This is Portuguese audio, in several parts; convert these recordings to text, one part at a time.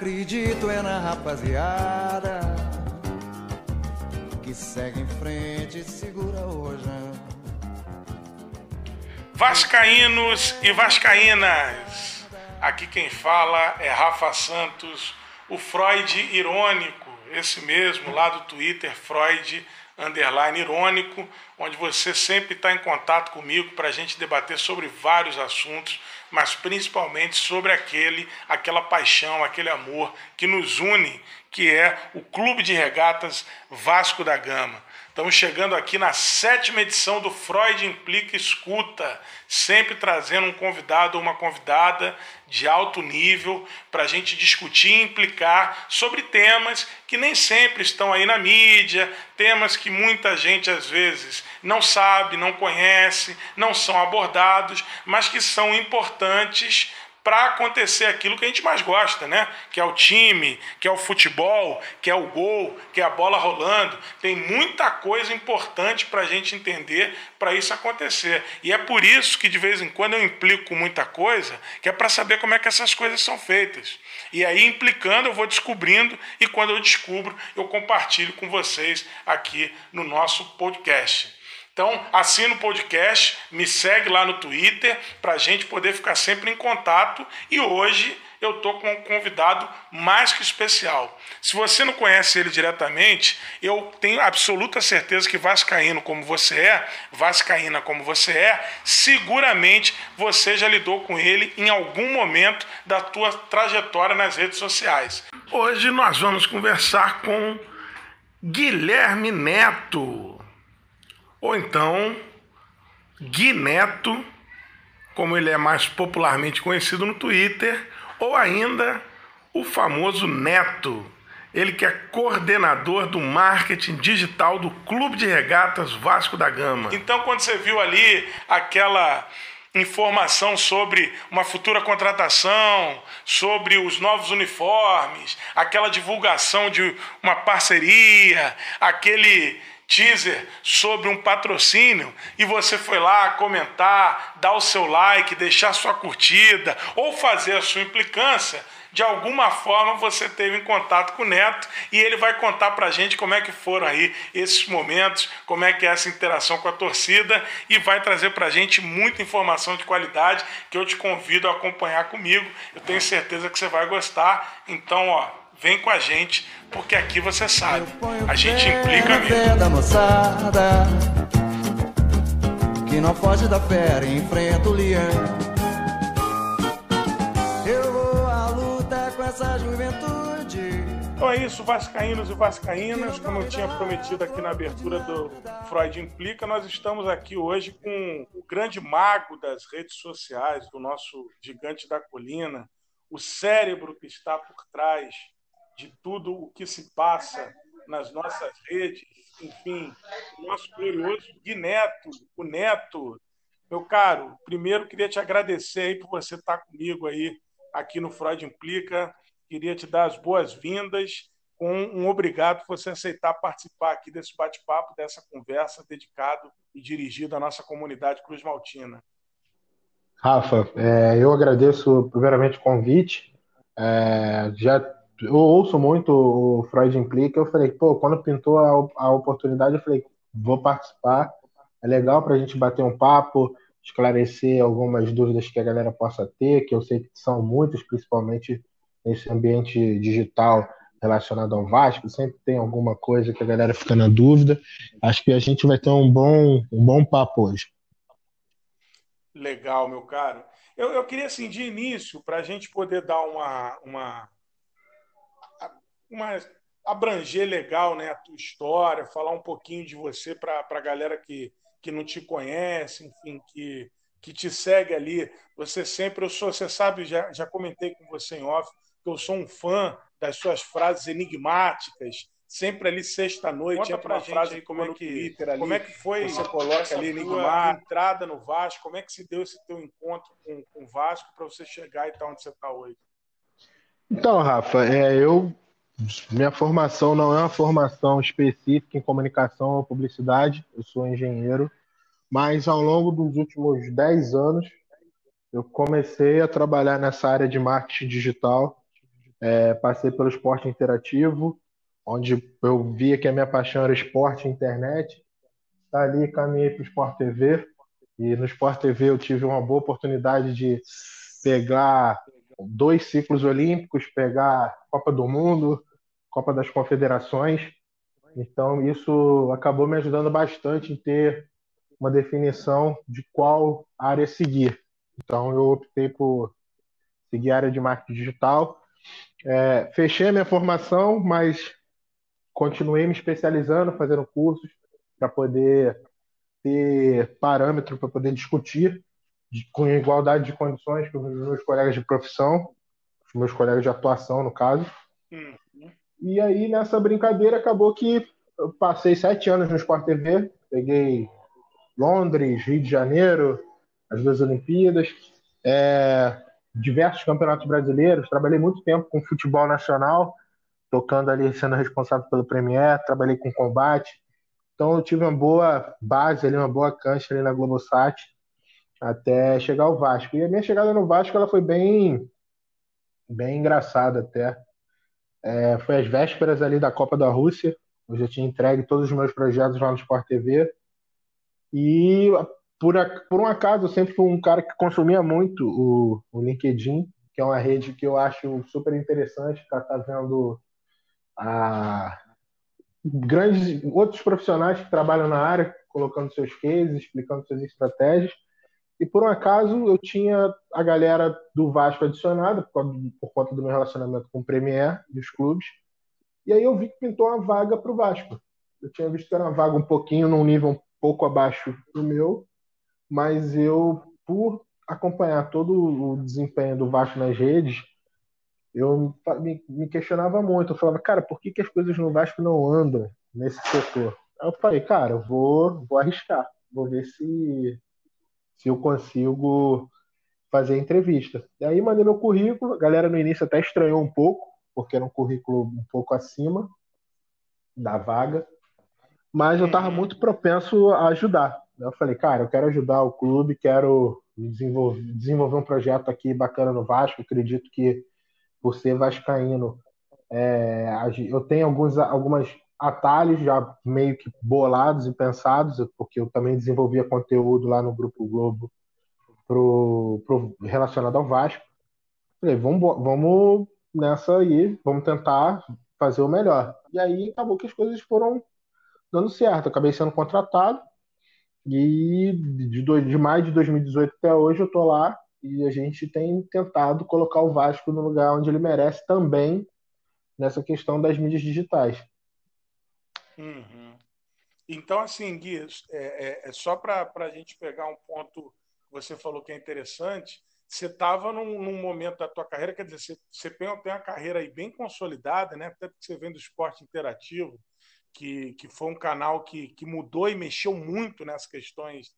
Acredito é na rapaziada que segue em frente e segura rojão. Vascaínos e Vascaínas, aqui quem fala é Rafa Santos, o Freud irônico, esse mesmo lá do Twitter, Freud underline irônico, onde você sempre está em contato comigo para a gente debater sobre vários assuntos, mas principalmente sobre aquele, aquela paixão, aquele amor que nos une, que é o Clube de Regatas Vasco da Gama. Estamos chegando aqui na sétima edição do Freud Implica Escuta, sempre trazendo um convidado ou uma convidada de alto nível para a gente discutir e implicar sobre temas que nem sempre estão aí na mídia, temas que muita gente às vezes não sabe, não conhece, não são abordados, mas que são importantes para acontecer aquilo que a gente mais gosta, né? Que é o time, que é o futebol, que é o gol, que é a bola rolando. Tem muita coisa importante para a gente entender para isso acontecer. E é por isso que de vez em quando eu implico com muita coisa, que é para saber como é que essas coisas são feitas. E aí, implicando, eu vou descobrindo, e quando eu descubro, eu compartilho com vocês aqui no nosso podcast. Então, assina o podcast, me segue lá no Twitter para a gente poder ficar sempre em contato. E hoje eu estou com um convidado mais que especial. Se você não conhece ele diretamente, eu tenho absoluta certeza que Vascaíno como você é, Vascaína como você é, seguramente você já lidou com ele em algum momento da tua trajetória nas redes sociais. Hoje nós vamos conversar com Guilherme Neto ou então Gui Neto, como ele é mais popularmente conhecido no Twitter, ou ainda o famoso Neto, ele que é coordenador do marketing digital do Clube de Regatas Vasco da Gama. Então, quando você viu ali aquela informação sobre uma futura contratação, sobre os novos uniformes, aquela divulgação de uma parceria, aquele teaser sobre um patrocínio e você foi lá comentar, dar o seu like, deixar sua curtida ou fazer a sua implicância, de alguma forma você teve em contato com o Neto e ele vai contar para a gente como é que foram aí esses momentos, como é que é essa interação com a torcida e vai trazer para a gente muita informação de qualidade que eu te convido a acompanhar comigo. Eu tenho certeza que você vai gostar. Então, ó, vem com a gente, porque aqui você sabe, a gente implica mesmo. Da moçada, que não foge da fera e enfrenta o leão. Eu vou à luta com essa juventude. Então é isso, Vascaínos e Vascaínas, como eu tinha prometido aqui na abertura do Freud Implica, nós estamos aqui hoje com o grande mago das redes sociais, do nosso gigante da colina, o cérebro que está por trás de tudo o que se passa nas nossas redes, enfim, nosso glorioso Gui Neto, o Neto. Meu caro, primeiro queria te agradecer aí por você estar comigo aí aqui no Freud Implica. Queria te dar as boas-vindas com um obrigado por você aceitar participar aqui desse bate-papo, dessa conversa dedicado e dirigido à nossa comunidade Cruz Maltina. Rafa, é, eu agradeço primeiramente o convite. É, já eu ouço muito o Freud Implica, eu falei, pô, quando pintou a, a oportunidade, eu falei, vou participar, é legal para a gente bater um papo, esclarecer algumas dúvidas que a galera possa ter, que eu sei que são muitas, principalmente nesse ambiente digital relacionado ao Vasco, sempre tem alguma coisa que a galera fica na dúvida. Acho que a gente vai ter um bom, um bom papo hoje. Legal, meu caro. Eu, eu queria, assim, de início, para a gente poder dar uma, uma uma abranger legal né, a tua história, falar um pouquinho de você para a galera que, que não te conhece, enfim, que, que te segue ali. Você sempre, eu sou, você sabe, já, já comentei com você em off, que eu sou um fã das suas frases enigmáticas, sempre ali sexta-noite, entra uma frase aí, como é que Twitter, ali, como é que foi você coloca ali enigmática, entrada no Vasco, como é que se deu esse teu encontro com, com o Vasco para você chegar e estar onde você está hoje? Então, Rafa, é, eu minha formação não é uma formação específica em comunicação ou publicidade, eu sou engenheiro, mas ao longo dos últimos 10 anos eu comecei a trabalhar nessa área de marketing digital É, passei pelo esporte interativo, onde eu via que a minha paixão era esporte e internet. Dali caminhei para o Sport TV, e no Sport TV eu tive uma boa oportunidade de pegar dois ciclos olímpicos, pegar Copa do Mundo, Copa das Confederações. Então isso acabou me ajudando bastante em ter uma definição de qual área seguir. Então eu optei por seguir a área de marketing digital. É, fechei a minha formação, mas continuei me especializando, fazendo cursos para poder ter parâmetro para poder discutir de, com igualdade de condições com os meus colegas de profissão, os meus colegas de atuação, no caso. Uhum. E aí, nessa brincadeira, acabou que eu passei sete anos no Sport TV, peguei Londres, Rio de Janeiro, as duas Olimpíadas, é, diversos campeonatos brasileiros, trabalhei muito tempo com futebol nacional, tocando ali, sendo responsável pelo Premier, trabalhei com combate, então eu tive uma boa base ali, uma boa cancha ali na Globosat, até chegar ao Vasco. E a minha chegada no Vasco ela foi bem, bem engraçada até. É, foi às vésperas ali da Copa da Rússia. Eu já tinha entregue todos os meus projetos lá no Sport TV. E por, por um acaso, eu sempre fui um cara que consumia muito o, o LinkedIn, que é uma rede que eu acho super interessante para estar tá vendo a, grandes outros profissionais que trabalham na área, colocando seus cases, explicando suas estratégias. E por um acaso eu tinha a galera do Vasco adicionada, por, por conta do meu relacionamento com o Premier e os clubes. E aí eu vi que pintou uma vaga para o Vasco. Eu tinha visto que era uma vaga um pouquinho, num nível um pouco abaixo do meu, mas eu, por acompanhar todo o desempenho do Vasco nas redes, eu me, me questionava muito. Eu falava, cara, por que, que as coisas no Vasco não andam nesse setor? Aí eu falei, cara, eu vou, vou arriscar, vou ver se se eu consigo fazer entrevista. E aí mandei meu currículo, a galera no início até estranhou um pouco, porque era um currículo um pouco acima da vaga, mas eu estava uhum. muito propenso a ajudar. Eu falei, cara, eu quero ajudar o clube, quero desenvolver, desenvolver um projeto aqui bacana no Vasco. Acredito que por ser vascaíno, é, eu tenho alguns, algumas atalhos já meio que bolados e pensados, porque eu também desenvolvia conteúdo lá no Grupo Globo pro, pro relacionado ao Vasco. Falei, vamos, vamos nessa aí, vamos tentar fazer o melhor. E aí acabou que as coisas foram dando certo. Acabei sendo contratado e de, de maio de 2018 até hoje eu tô lá e a gente tem tentado colocar o Vasco no lugar onde ele merece também nessa questão das mídias digitais. Uhum. Então, assim, Gui, é, é, é só para a gente pegar um ponto que você falou que é interessante. Você estava num, num, momento da tua carreira, quer dizer, você, você tem uma carreira aí bem consolidada, né? Até porque você vem do esporte interativo, que, que foi um canal que, que mudou e mexeu muito nessas questões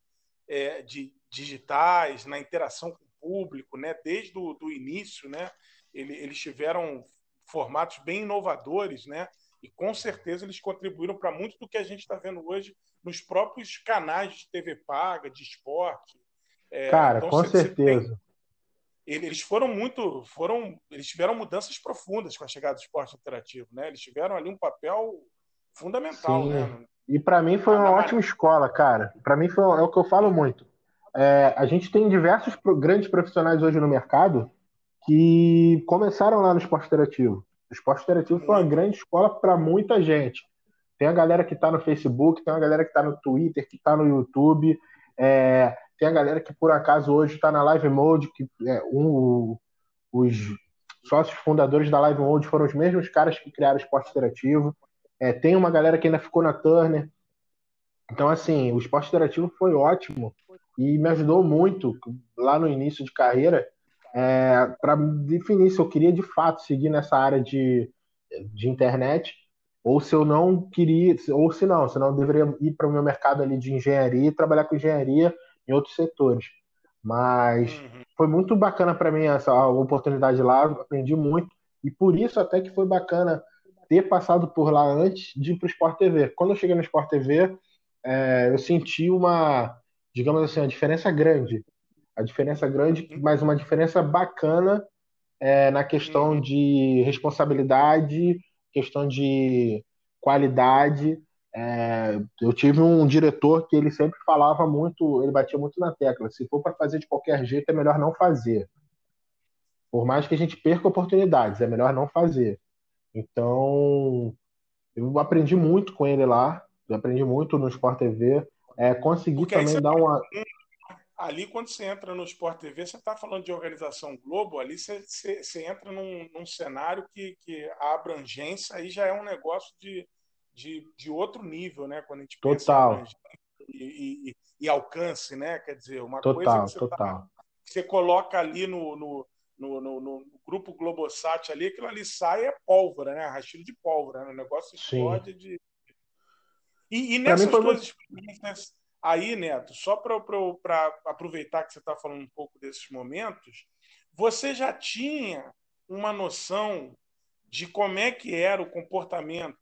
é, de digitais, na interação com o público, né? Desde o do início, né? Ele, eles tiveram formatos bem inovadores, né? E com certeza eles contribuíram para muito do que a gente está vendo hoje nos próprios canais de TV paga, de esporte. É, Cara, então, com certeza. Tem... eles foram muito, foram, eles tiveram mudanças profundas com a chegada do esporte interativo, né? Eles tiveram ali um papel fundamental, Sim. né? E para mim foi uma ótima escola, cara. Para mim foi é o que eu falo muito. É, a gente tem diversos grandes profissionais hoje no mercado que começaram lá no esporte interativo. O esporte interativo foi uma grande escola para muita gente. Tem a galera que está no Facebook, tem a galera que está no Twitter, que está no YouTube, é, tem a galera que por acaso hoje está na Live Mode, que é, um, os sócios fundadores da Live Mode foram os mesmos caras que criaram o esporte interativo. É, tem uma galera que ainda ficou na Turner. Então, assim, o esporte interativo foi ótimo e me ajudou muito lá no início de carreira é, para definir se eu queria de fato seguir nessa área de, de internet ou se eu não queria, ou se não, se não eu deveria ir para o meu mercado ali de engenharia e trabalhar com engenharia em outros setores. Mas uhum. foi muito bacana para mim essa oportunidade lá, aprendi muito e por isso até que foi bacana ter passado por lá antes de ir para o Sport TV. Quando eu cheguei no Sport TV, é, eu senti uma, digamos assim, uma diferença grande a diferença grande, mas uma diferença bacana é, na questão uhum. de responsabilidade, questão de qualidade. É, eu tive um diretor que ele sempre falava muito, ele batia muito na tecla: se for para fazer de qualquer jeito, é melhor não fazer. Por mais que a gente perca oportunidades, é melhor não fazer. Então, eu aprendi muito com ele lá, eu aprendi muito no Sport TV. É, consegui Porque também dar uma. Ali, quando você entra no Sport TV, você está falando de organização Globo, ali você, você, você entra num, num, cenário que, que a abrangência aí já é um negócio de, de, de outro nível, né? Quando a gente total. pensa e, e, e, alcance, né? Quer dizer, uma total, coisa que você, tá total. Tá, você coloca ali no, no, no, no, no, grupo Globosat ali, aquilo ali sai é pólvora, né? Rastilho de pólvora, né? O negócio explode Sim. de. E, e nessas duas experiências aí, Neto, só para aproveitar que você está falando um pouco desses momentos, você já tinha uma noção de como é que era o comportamento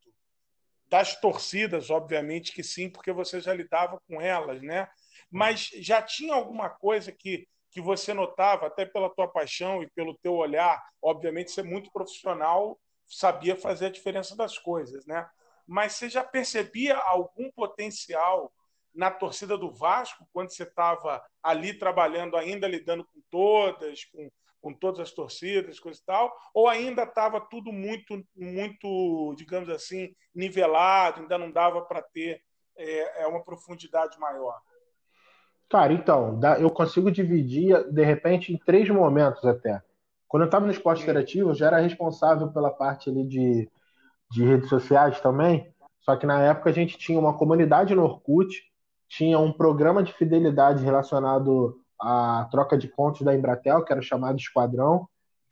das torcidas, obviamente que sim, porque você já lidava com elas, né? Mas já tinha alguma coisa que que você notava, até pela tua paixão e pelo teu olhar, obviamente você é muito profissional, sabia fazer a diferença das coisas, né? Mas você já percebia algum potencial na torcida do Vasco quando você estava ali trabalhando, ainda lidando com todas, com, com todas as torcidas, coisa e tal, ou ainda estava tudo muito, muito, digamos assim, nivelado, ainda não dava para ter é, é, uma profundidade maior? Cara, então, eu consigo dividir, de repente, em três momentos até. Quando eu estava no esporte interativo, eu já era responsável pela parte ali de, de redes sociais também. Só que na época a gente tinha uma comunidade no Orkut, tinha um programa de fidelidade relacionado à troca de pontos da Embratel, que era chamado Esquadrão.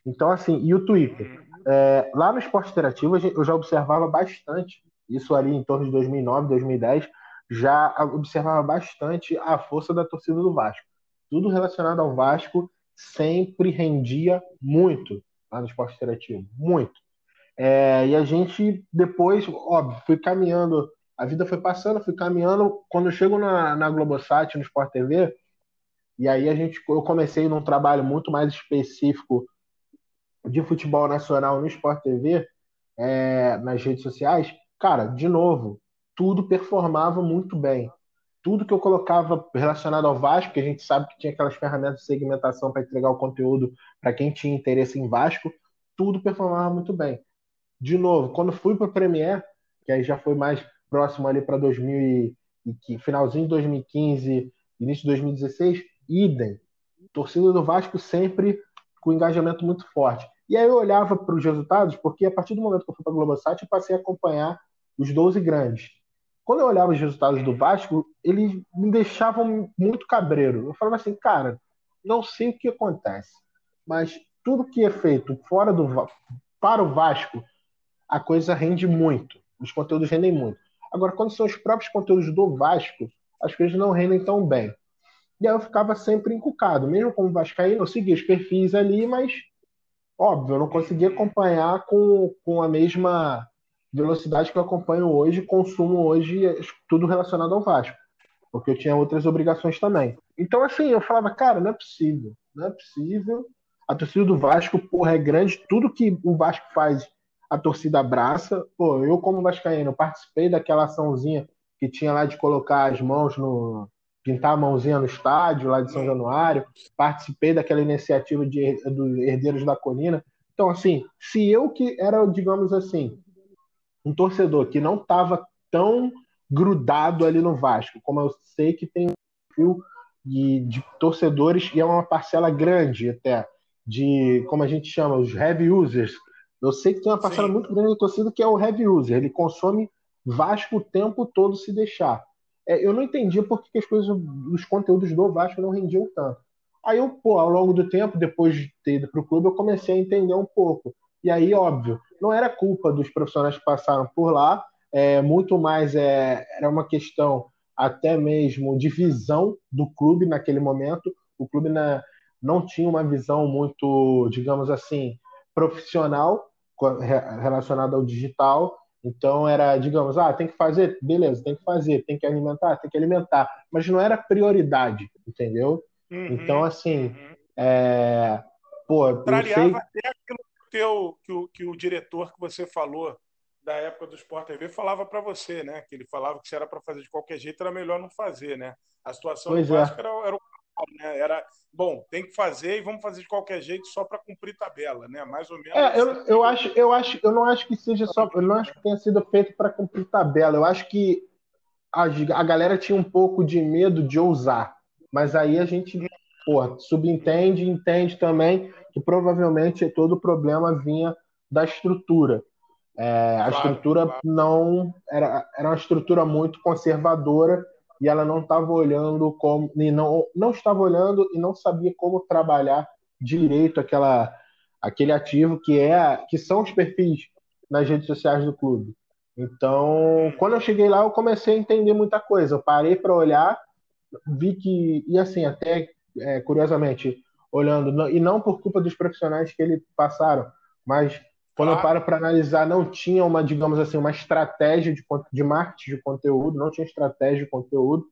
Então, assim, e o Twitter. É, lá no esporte interativo eu já observava bastante, isso ali em torno de 2009, 2010, já observava bastante a força da torcida do Vasco. Tudo relacionado ao Vasco sempre rendia muito lá no esporte interativo, muito. É, e a gente depois, óbvio, fui caminhando, a vida foi passando, fui caminhando. Quando eu chego na, na Globosat, no Sport TV, e aí a gente, eu comecei num trabalho muito mais específico de futebol nacional no Sport TV, é, nas redes sociais. Cara, de novo, tudo performava muito bem. Tudo que eu colocava relacionado ao Vasco, que a gente sabe que tinha aquelas ferramentas de segmentação para entregar o conteúdo para quem tinha interesse em Vasco, tudo performava muito bem. De novo, quando fui para o Premier, que aí já foi mais próximo ali para 2000 e, finalzinho de 2015, início de 2016, idem. Torcida do Vasco sempre com engajamento muito forte. E aí eu olhava para os resultados, porque a partir do momento que eu fui para a Globosat, eu passei a acompanhar os 12 grandes quando eu olhava os resultados do Vasco, eles me deixavam muito cabreiro. Eu falava assim, cara, não sei o que acontece, mas tudo que é feito fora do para o Vasco, a coisa rende muito. Os conteúdos rendem muito. Agora, quando são os próprios conteúdos do Vasco, as coisas não rendem tão bem. E aí eu ficava sempre encucado. Mesmo como Vascaíno, eu seguia os perfis ali, mas, óbvio, eu não conseguia acompanhar com, com a mesma velocidade que eu acompanho hoje, consumo hoje tudo relacionado ao Vasco, porque eu tinha outras obrigações também. Então, assim, eu falava, cara, não é possível, não é possível. A torcida do Vasco, porra, é grande, tudo que o Vasco faz, a torcida abraça. Pô, eu, como Vascaíno, participei daquela açãozinha que tinha lá de colocar as mãos no. pintar a mãozinha no estádio, lá de São Januário, participei daquela iniciativa de, dos Herdeiros da Colina. Então, assim, se eu que era, digamos assim, um torcedor que não estava tão grudado ali no Vasco, como eu sei que tem um perfil de, de, torcedores, e é uma parcela grande até, de, como a gente chama, os heavy users. Eu sei que tem uma parcela Sim. muito grande de torcida que é o heavy user, ele consome Vasco o tempo todo se deixar. É, eu não entendia por que as coisas, os conteúdos do Vasco não rendiam tanto. Aí eu, pô, ao longo do tempo, depois de ter ido para o clube, eu comecei a entender um pouco. E aí, óbvio, não era culpa dos profissionais que passaram por lá, é, muito mais é, era uma questão até mesmo de visão do clube naquele momento. O clube na, não tinha uma visão muito, digamos assim, profissional relacionada ao digital. Então era, digamos, ah, tem que fazer, beleza, tem que fazer, tem que alimentar, tem que alimentar, mas não era prioridade, entendeu? Uhum, então, assim, uhum. é, pô, Trariava sei... até aquilo que, teu, que, o, que o diretor que você falou da época do Sport TV falava para você, né? Que ele falava que se era para fazer de qualquer jeito, era melhor não fazer, né? A situação pois do Vasco é. era, era o né? Era, bom, tem que fazer e vamos fazer de qualquer jeito só para cumprir tabela, né? Mais ou menos. É, eu, eu acho, eu acho, eu não acho que seja só, eu não acho que tenha sido feito para cumprir tabela. Eu acho que a, a galera tinha um pouco de medo de ousar, mas aí a gente porra, subentende, entende também que provavelmente todo o problema vinha da estrutura. É, a claro, estrutura claro. não era, era uma estrutura muito conservadora e ela não estava olhando como e não não estava olhando e não sabia como trabalhar direito aquela aquele ativo que é que são os perfis nas redes sociais do clube. Então, quando eu cheguei lá, eu comecei a entender muita coisa. Eu parei para olhar, vi que e assim até é, curiosamente olhando e não por culpa dos profissionais que ele passaram, mas quando eu paro para analisar, não tinha uma, digamos assim, uma estratégia de, de marketing de conteúdo, não tinha estratégia de conteúdo.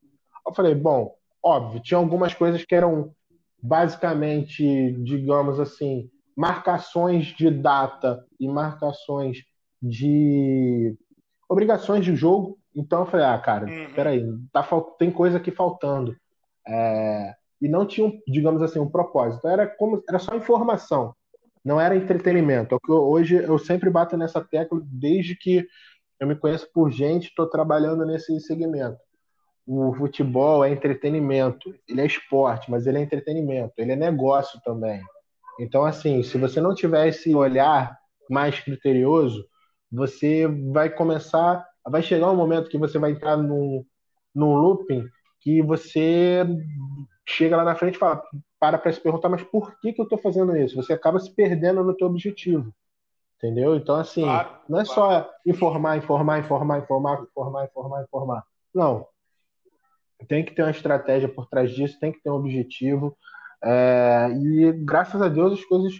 Eu falei, bom, óbvio, tinha algumas coisas que eram basicamente, digamos assim, marcações de data e marcações de obrigações de jogo. Então eu falei, ah, cara, uhum. peraí, tá, tem coisa aqui faltando. É, e não tinha, digamos assim, um propósito. Era como era só informação não era entretenimento. É o que hoje eu sempre bato nessa tecla desde que eu me conheço por gente, estou trabalhando nesse segmento. O futebol é entretenimento, ele é esporte, mas ele é entretenimento, ele é negócio também. Então, assim, se você não tiver esse olhar mais criterioso, você vai começar, vai chegar um momento que você vai entrar num, num looping que você chega lá na frente e fala, para para se perguntar, mas por que, que eu estou fazendo isso? Você acaba se perdendo no teu objetivo. Entendeu? Então, assim, claro, não é claro. só informar, informar, informar, informar, informar, informar, informar. Não. Tem que ter uma estratégia por trás disso, tem que ter um objetivo. É, e graças a Deus as coisas.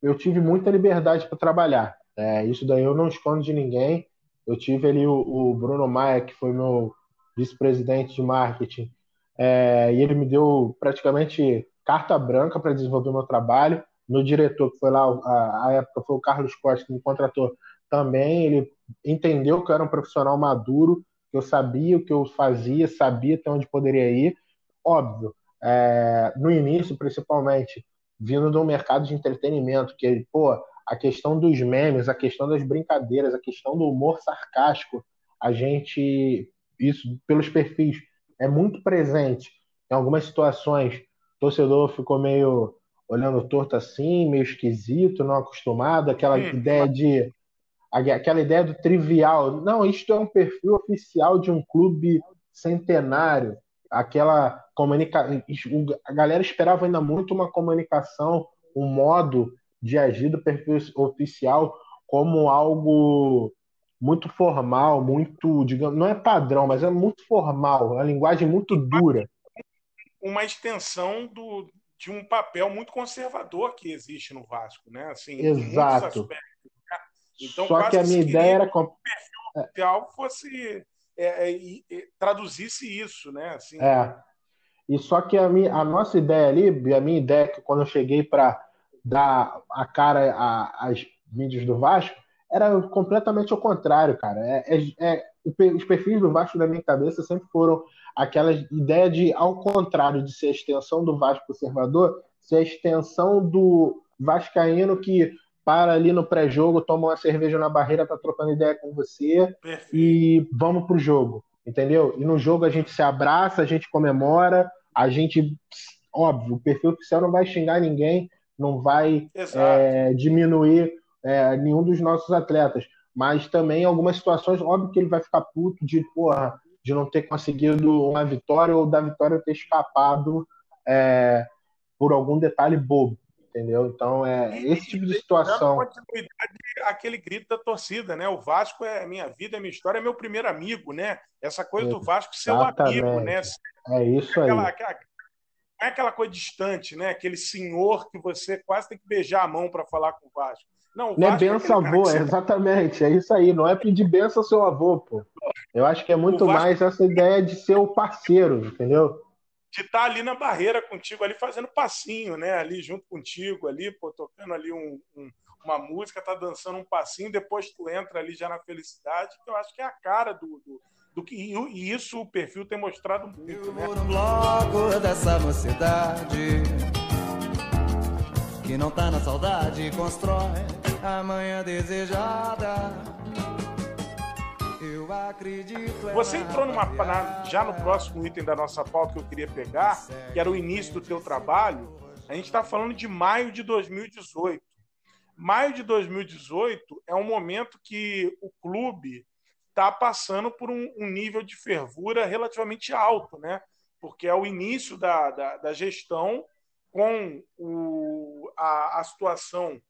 Eu tive muita liberdade para trabalhar. É, isso daí eu não escondo de ninguém. Eu tive ali o, o Bruno Maia, que foi meu vice-presidente de marketing, é, e ele me deu praticamente carta branca para desenvolver meu trabalho. Meu diretor, que foi lá, a, época foi o Carlos Costa, que me contratou também, ele entendeu que eu era um profissional maduro, que eu sabia o que eu fazia, sabia até onde poderia ir. Óbvio, é, no início, principalmente, vindo do mercado de entretenimento, que, pô, a questão dos memes, a questão das brincadeiras, a questão do humor sarcástico, a gente, isso pelos perfis, é muito presente em algumas situações torcedor ficou meio olhando torto assim, meio esquisito, não acostumado, aquela hum. ideia de aquela ideia do trivial. Não, isto é um perfil oficial de um clube centenário. Aquela comunicação, a galera esperava ainda muito uma comunicação, um modo de agir do perfil oficial como algo muito formal, muito, digamos, não é padrão, mas é muito formal, uma linguagem muito dura uma extensão do, de um papel muito conservador que existe no Vasco, né? Assim, Exato. Né? Então, Só que a minha ideia era que o perfil oficial fosse é, é, é, traduzisse isso, né? Assim, é. E só que a, minha, a nossa ideia ali, a minha ideia é que quando eu cheguei para dar a cara às mídias do Vasco, era completamente ao contrário, cara. É, é, é, os perfis do Vasco da minha cabeça sempre foram aquela ideia de, ao contrário de ser a extensão do Vasco conservador, ser a extensão do Vascaíno que para ali no pré-jogo, toma uma cerveja na barreira, tá trocando ideia com você Perfeito. e vamos pro jogo, entendeu? E no jogo a gente se abraça, a gente comemora, a gente, óbvio, o perfil oficial não vai xingar ninguém, não vai é, diminuir é, nenhum dos nossos atletas, mas também em algumas situações, óbvio que ele vai ficar puto de, porra, de não ter conseguido uma vitória ou da vitória ter escapado é, por algum detalhe bobo, entendeu? Então é esse tipo de situação. aquele grito da torcida, né? O Vasco é minha vida, é minha história, é meu primeiro amigo, né? Essa coisa do Vasco ser o amigo, né? É isso aí. Aquela, aquela, não é aquela coisa distante, né? Aquele senhor que você quase tem que beijar a mão para falar com o Vasco. Não, não é benção avô, é exatamente, é isso aí. Não é pedir benção ao seu avô, pô. Eu acho que é muito Vasco... mais essa ideia de ser o parceiro, entendeu? de estar tá ali na barreira contigo, ali fazendo passinho, né? Ali junto contigo, ali, pô, tocando ali um, um, uma música, tá dançando um passinho, depois tu entra ali já na felicidade, que eu acho que é a cara do, do, do que e isso o perfil tem mostrado muito. Eu né? vou no bloco dessa mocidade que não tá na saudade, constrói a manhã desejada. Você entrou numa, na, já no próximo item da nossa pauta que eu queria pegar, que era o início do teu trabalho. A gente está falando de maio de 2018. Maio de 2018 é um momento que o clube está passando por um, um, nível de fervura relativamente alto, né? Porque é o início da, da, da gestão com o, a, a situação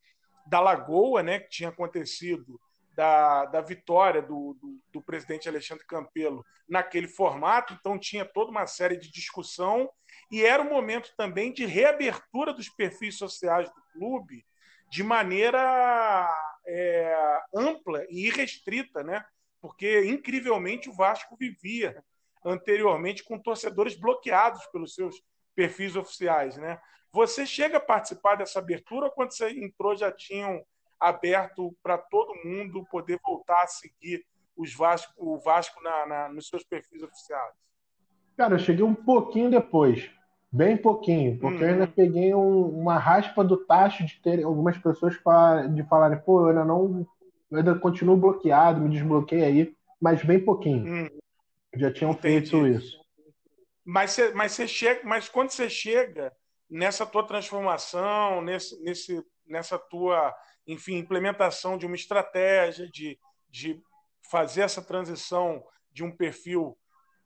da Lagoa, né, que tinha acontecido da, da vitória do, do, do, presidente Alexandre Campelo naquele formato, então tinha toda uma série de discussão e era um momento também de reabertura dos perfis sociais do clube de maneira é, ampla e irrestrita, né? Porque incrivelmente o Vasco vivia anteriormente com torcedores bloqueados pelos seus perfis oficiais, né? Você chega a participar dessa abertura ou quando você entrou já tinham aberto para todo mundo poder voltar a seguir os Vasco, o Vasco na, na, nos seus perfis oficiais? Cara, eu cheguei um pouquinho depois, bem pouquinho, porque eu ainda uhum. peguei um, uma raspa do tacho de ter algumas pessoas pra, de falarem, pô, eu ainda não, eu ainda continuo bloqueado, me desbloqueei aí, mas bem pouquinho. Uhum. Já tinham Entendi. feito isso. Mas, mas, você chega, mas quando você chega nessa tua transformação, nesse, nesse, nessa tua enfim, implementação de uma estratégia de, de fazer essa transição de um perfil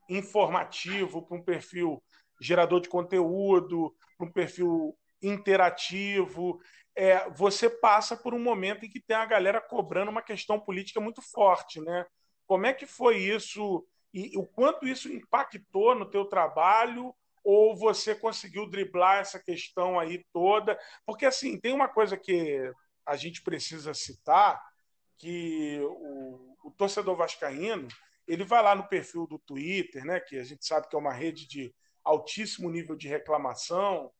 informativo para um perfil gerador de conteúdo, para um perfil interativo. É, você passa por um momento em que tem a galera cobrando uma questão política muito forte, né? Como é que foi isso e o quanto isso impactou no teu trabalho ou você conseguiu driblar essa questão aí toda? Porque assim, tem uma coisa que a gente precisa citar que o, o, torcedor vascaíno ele vai lá no perfil do Twitter, né, que a gente sabe que é uma rede de altíssimo nível de reclamação,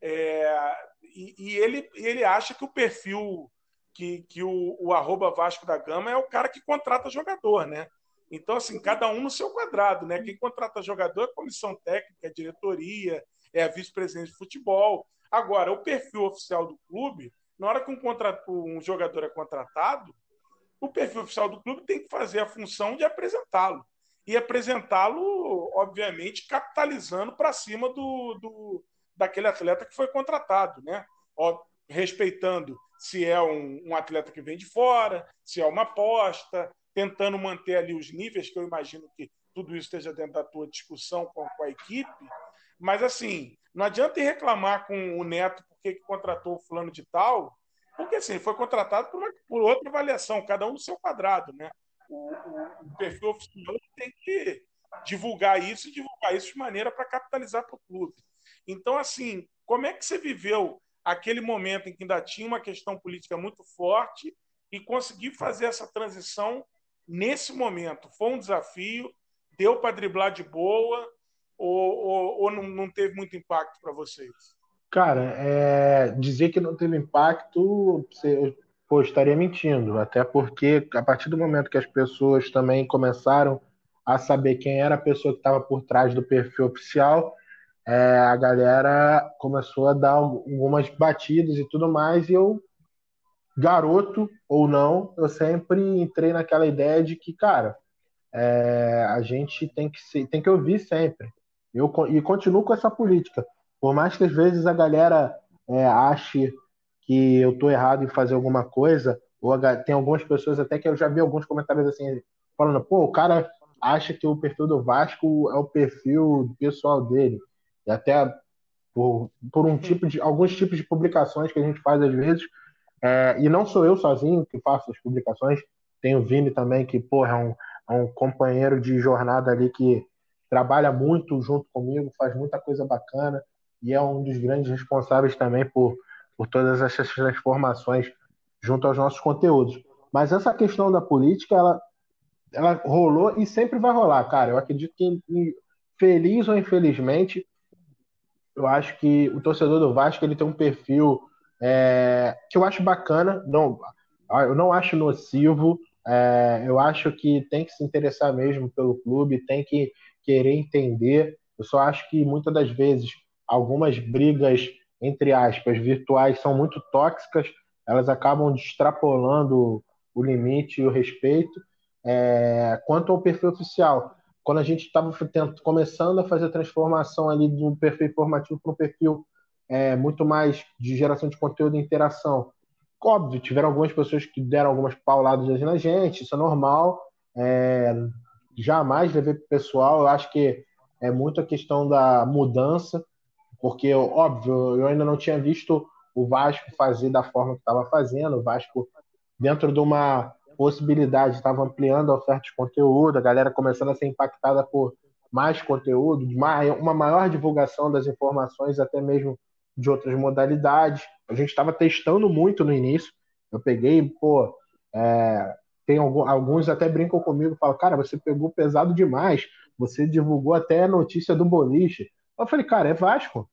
é, e, e, ele, ele acha que o perfil que, que o, o arroba Vasco da Gama é o cara que contrata jogador, né? Então, assim, cada um no seu quadrado, né? Quem contrata jogador é comissão técnica, é diretoria, é a vice-presidente de futebol. Agora, o perfil oficial do clube na hora que um, um jogador é contratado, o perfil oficial do clube tem que fazer a função de apresentá-lo. E apresentá-lo, obviamente, capitalizando para cima do, do, daquele atleta que foi contratado, né? Respeitando se é um, um, atleta que vem de fora, se é uma aposta, tentando manter ali os níveis, que eu imagino que tudo isso esteja dentro da tua discussão com, a equipe. Mas, assim, não adianta reclamar com o Neto porque que contratou o fulano de tal, porque assim, foi contratado por, uma, por outra avaliação, cada um no seu quadrado, né? O, o, perfil oficial tem que divulgar isso e divulgar isso de maneira para capitalizar para o clube. Então, assim, como é que você viveu aquele momento em que ainda tinha uma questão política muito forte e conseguir fazer essa transição nesse momento? Foi um desafio? Deu para driblar de boa? Ou, ou, ou não, não teve muito impacto para vocês? Cara, é, dizer que não teve impacto, você, pô, estaria mentindo. Até porque, a partir do momento que as pessoas também começaram a saber quem era a pessoa que estava por trás do perfil oficial, é, a galera começou a dar algumas batidas e tudo mais, e eu, garoto ou não, eu sempre entrei naquela ideia de que, cara, é, a gente tem que, se, tem que ouvir sempre. Eu, e continuo com essa política. Por mais que às vezes a galera é, ache que eu tô errado em fazer alguma coisa, ou tem algumas pessoas até que eu já vi alguns comentários assim, falando, pô, o cara acha que o perfil do Vasco é o perfil pessoal dele. E até por, por um tipo de alguns tipos de publicações que a gente faz às vezes. É, e não sou eu sozinho que faço as publicações, tem o Vini também, que porra, é um, é um companheiro de jornada ali que trabalha muito junto comigo, faz muita coisa bacana e é um dos grandes responsáveis também por, por todas essas transformações junto aos nossos conteúdos. Mas essa questão da política, ela, ela rolou e sempre vai rolar, cara. Eu acredito que, feliz ou infelizmente, eu acho que o torcedor do Vasco ele tem um perfil é, que eu acho bacana, não, eu não acho nocivo, é, eu acho que tem que se interessar mesmo pelo clube, tem que querer entender. Eu só acho que muitas das vezes algumas brigas, entre aspas, virtuais são muito tóxicas, elas acabam extrapolando o limite e o respeito. É, quanto ao perfil oficial, quando a gente estava começando a fazer a transformação ali do perfil informativo para um perfil é, muito mais de geração de conteúdo e interação, óbvio, tiveram algumas pessoas que deram algumas pauladas na gente, isso é normal. É, jamais levei para o pessoal, eu acho que é muito a questão da mudança, porque, óbvio, eu ainda não tinha visto o Vasco fazer da forma que estava fazendo, o Vasco, dentro de uma possibilidade, estava ampliando a oferta de conteúdo, a galera começando a ser impactada por mais conteúdo, uma maior divulgação das informações, até mesmo de outras modalidades. A gente estava testando muito no início. Eu peguei, pô, é, tem alguns até brincam comigo, falam, cara, você pegou pesado demais, você divulgou até a notícia do boliche. Eu falei, cara, é Vasco.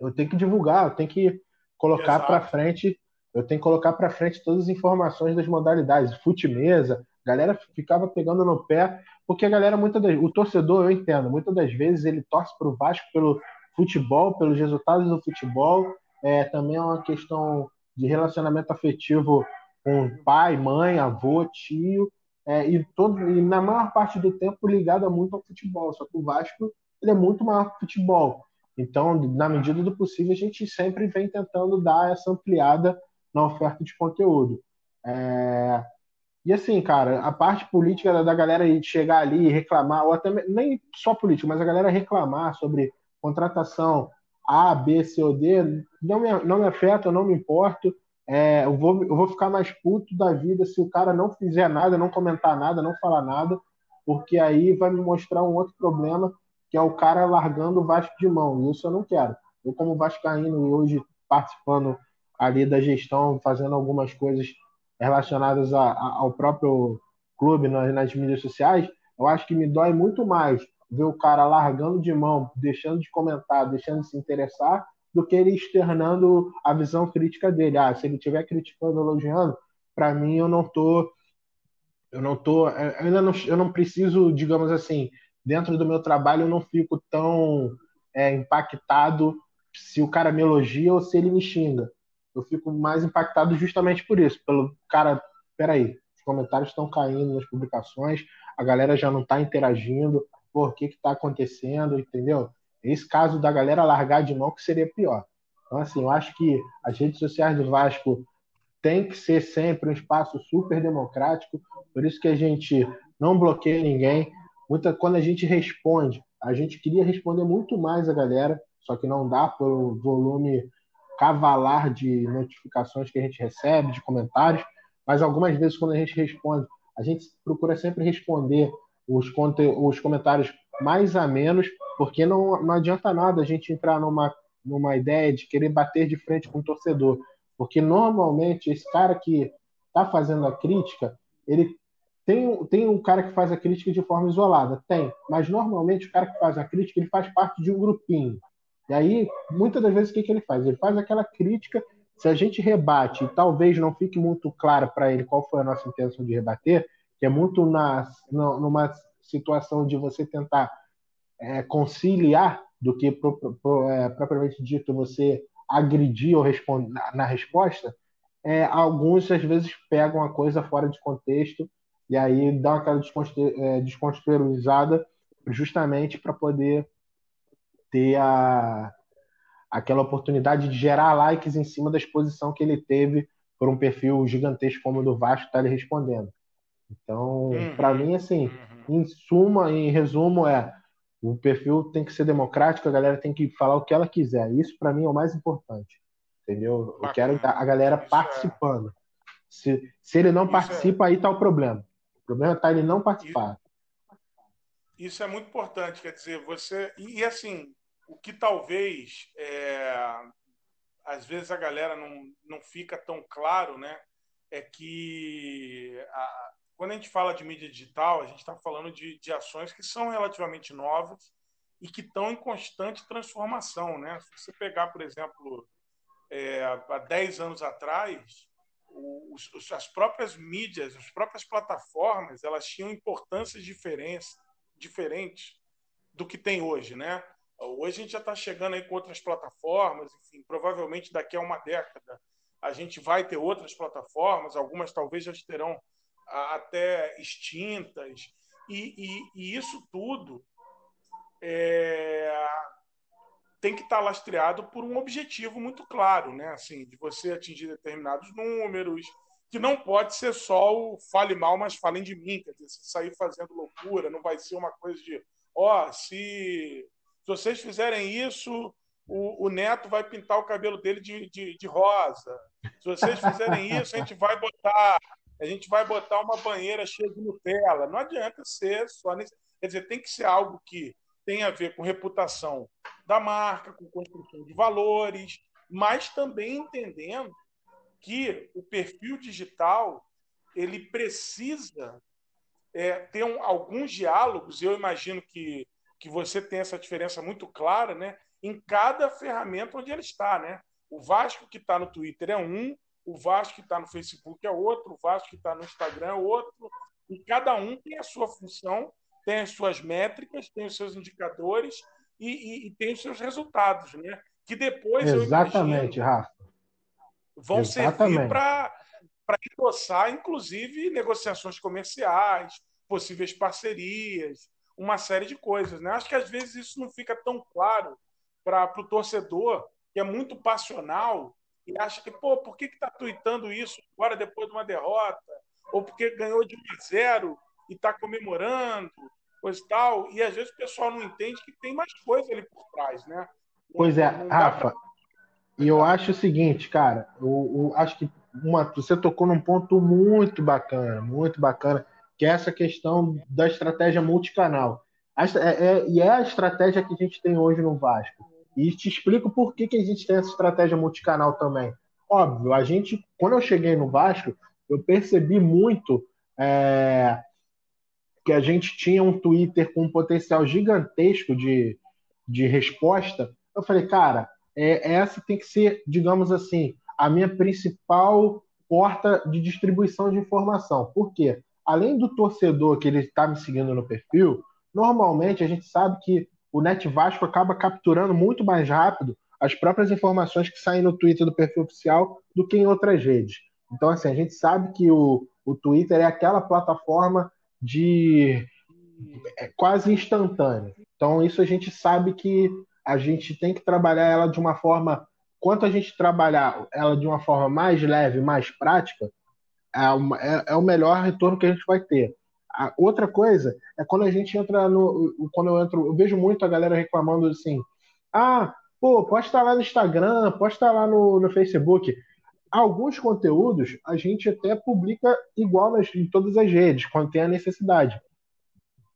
Eu tenho que divulgar, eu tenho que colocar para frente, eu tenho que colocar para frente todas as informações das modalidades, fute mesa, galera ficava pegando no pé, porque a galera muitas das, o torcedor, eu entendo, muitas das vezes ele torce para o Vasco pelo futebol, pelos resultados do futebol, é, também é uma questão de relacionamento afetivo com pai, mãe, avô, tio, é, e, todo, e na maior parte do tempo ligada muito ao futebol. Só que o Vasco ele é muito maior que o futebol. Então, na medida do possível, a gente sempre vem tentando dar essa ampliada na oferta de conteúdo. É... E assim, cara, a parte política da galera chegar ali e reclamar, ou até nem só política, mas a galera reclamar sobre contratação A, B, C ou D, não me, não me afeta, eu não me importo. É, eu, vou, eu vou ficar mais puto da vida se o cara não fizer nada, não comentar nada, não falar nada, porque aí vai me mostrar um outro problema, que é o cara largando o Vasco de mão. E isso eu não quero. Eu, como Vascaíno, e hoje participando ali da gestão, fazendo algumas coisas relacionadas a, a, ao próprio clube nas, nas mídias sociais, eu acho que me dói muito mais ver o cara largando de mão, deixando de comentar, deixando de se interessar, do que ele externando a visão crítica dele. Ah, se ele estiver criticando, elogiando, para mim eu não tô, eu não tô, eu ainda não, eu não preciso, digamos assim, dentro do meu trabalho eu não fico tão é, impactado se o cara me elogia ou se ele me xinga. Eu fico mais impactado justamente por isso, pelo cara, peraí, os comentários estão caindo nas publicações, a galera já não está interagindo, por que está acontecendo, entendeu? Esse caso da galera largar de mão que seria pior. Então, assim, eu acho que as redes sociais do Vasco tem que ser sempre um espaço super democrático, por isso que a gente não bloqueia ninguém. Muita, quando a gente responde, a gente queria responder muito mais a galera, só que não dá pelo volume cavalar de notificações que a gente recebe, de comentários, mas algumas vezes quando a gente responde, a gente procura sempre responder os, os comentários mais a menos, porque não, não adianta nada a gente entrar numa, numa ideia de querer bater de frente com o torcedor. Porque normalmente esse cara que está fazendo a crítica, ele tem, tem um cara que faz a crítica de forma isolada? Tem. Mas normalmente o cara que faz a crítica, ele faz parte de um grupinho. E aí, muitas das vezes, o que, que ele faz? Ele faz aquela crítica. Se a gente rebate e talvez não fique muito claro para ele qual foi a nossa intenção de rebater, que é muito na, numa situação de você tentar é, conciliar do que pro, pro, é, propriamente dito você agredir ou responder na resposta, é, alguns às vezes pegam a coisa fora de contexto e aí dão aquela é, descontextualizada justamente para poder ter a, aquela oportunidade de gerar likes em cima da exposição que ele teve por um perfil gigantesco como o do Vasco está lhe respondendo. Então, uhum, para mim, assim, uhum. em suma, em resumo, é o perfil tem que ser democrático, a galera tem que falar o que ela quiser. Isso, para mim, é o mais importante. Entendeu? Eu quero a galera Isso é participando. É... Se, se ele não Isso participa, é... aí tá o problema. O problema tá ele não participar. Isso é muito importante, quer dizer, você. E, e assim, o que talvez é... às vezes a galera não, não fica tão claro, né? É que a, quando a gente fala de mídia digital, a gente está falando de, de ações que são relativamente novas e que estão em constante transformação. Né? Se você pegar, por exemplo, é, há 10 anos atrás, os, as próprias mídias, as próprias plataformas, elas tinham importâncias diferentes, diferentes do que tem hoje, né? Hoje a gente já está chegando aí com outras plataformas, enfim, provavelmente daqui a uma década a gente vai ter outras plataformas, algumas talvez já estarão até extintas, e, e, e isso tudo é, tem que estar tá lastreado por um objetivo muito claro, né? Assim, de você atingir determinados números, que não pode ser só o fale mal, mas falem de mim, quer dizer, se sair fazendo loucura, não vai ser uma coisa de, ó, oh, se, se vocês fizerem isso, o, o, Neto vai pintar o cabelo dele de, de, de rosa. Se vocês fizerem isso, a gente vai botar a gente vai botar uma banheira cheia de Nutella. Não adianta ser só nesse. Quer dizer, tem que ser algo que tem a ver com reputação da marca, com construção de valores, mas também entendendo que o perfil digital ele precisa é, ter um, alguns diálogos. Eu imagino que, que você tem essa diferença muito clara, né? Em cada ferramenta onde ele está, né? O Vasco que está no Twitter é um, o Vasco que está no Facebook é outro, o Vasco que está no Instagram é outro, e cada um tem a sua função, tem as suas métricas, tem os seus indicadores e, e, e tem os seus resultados, né? Que depois Exatamente, eu imagino, Rafa. vão Exatamente. servir para para endossar, inclusive, negociações comerciais, possíveis parcerias, uma série de coisas. Né? Acho que às vezes isso não fica tão claro para o torcedor, que é muito passional e acha que, pô, por que está tweetando isso agora depois de uma derrota? Ou porque ganhou de 1 a 0 e está comemorando, coisa e tal. E às vezes o pessoal não entende que tem mais coisa ali por trás, né? Pois é, Rafa. Pra... E eu acho o seguinte, cara, eu, eu, acho que uma, você tocou num ponto muito bacana, muito bacana, que é essa questão da estratégia multicanal. É, é, e é a estratégia que a gente tem hoje no Vasco. E te explico por que, que a gente tem essa estratégia multicanal também. Óbvio, a gente, quando eu cheguei no Vasco, eu percebi muito é, que a gente tinha um Twitter com um potencial gigantesco de, de resposta. Eu falei, cara, é, essa tem que ser, digamos assim, a minha principal porta de distribuição de informação. Por quê? Além do torcedor que ele está me seguindo no perfil, normalmente a gente sabe que o Net Vasco acaba capturando muito mais rápido as próprias informações que saem no Twitter do perfil oficial do que em outras redes. Então, assim, a gente sabe que o, o Twitter é aquela plataforma de é quase instantânea. Então, isso a gente sabe que a gente tem que trabalhar ela de uma forma. Quanto a gente trabalhar ela de uma forma mais leve, mais prática, é, uma, é, é o melhor retorno que a gente vai ter. A outra coisa é quando a gente entra no. Quando eu entro, eu vejo muito a galera reclamando assim: ah, pô, pode estar lá no Instagram, pode estar lá no, no Facebook. Alguns conteúdos a gente até publica igual nas, em todas as redes, quando tem a necessidade.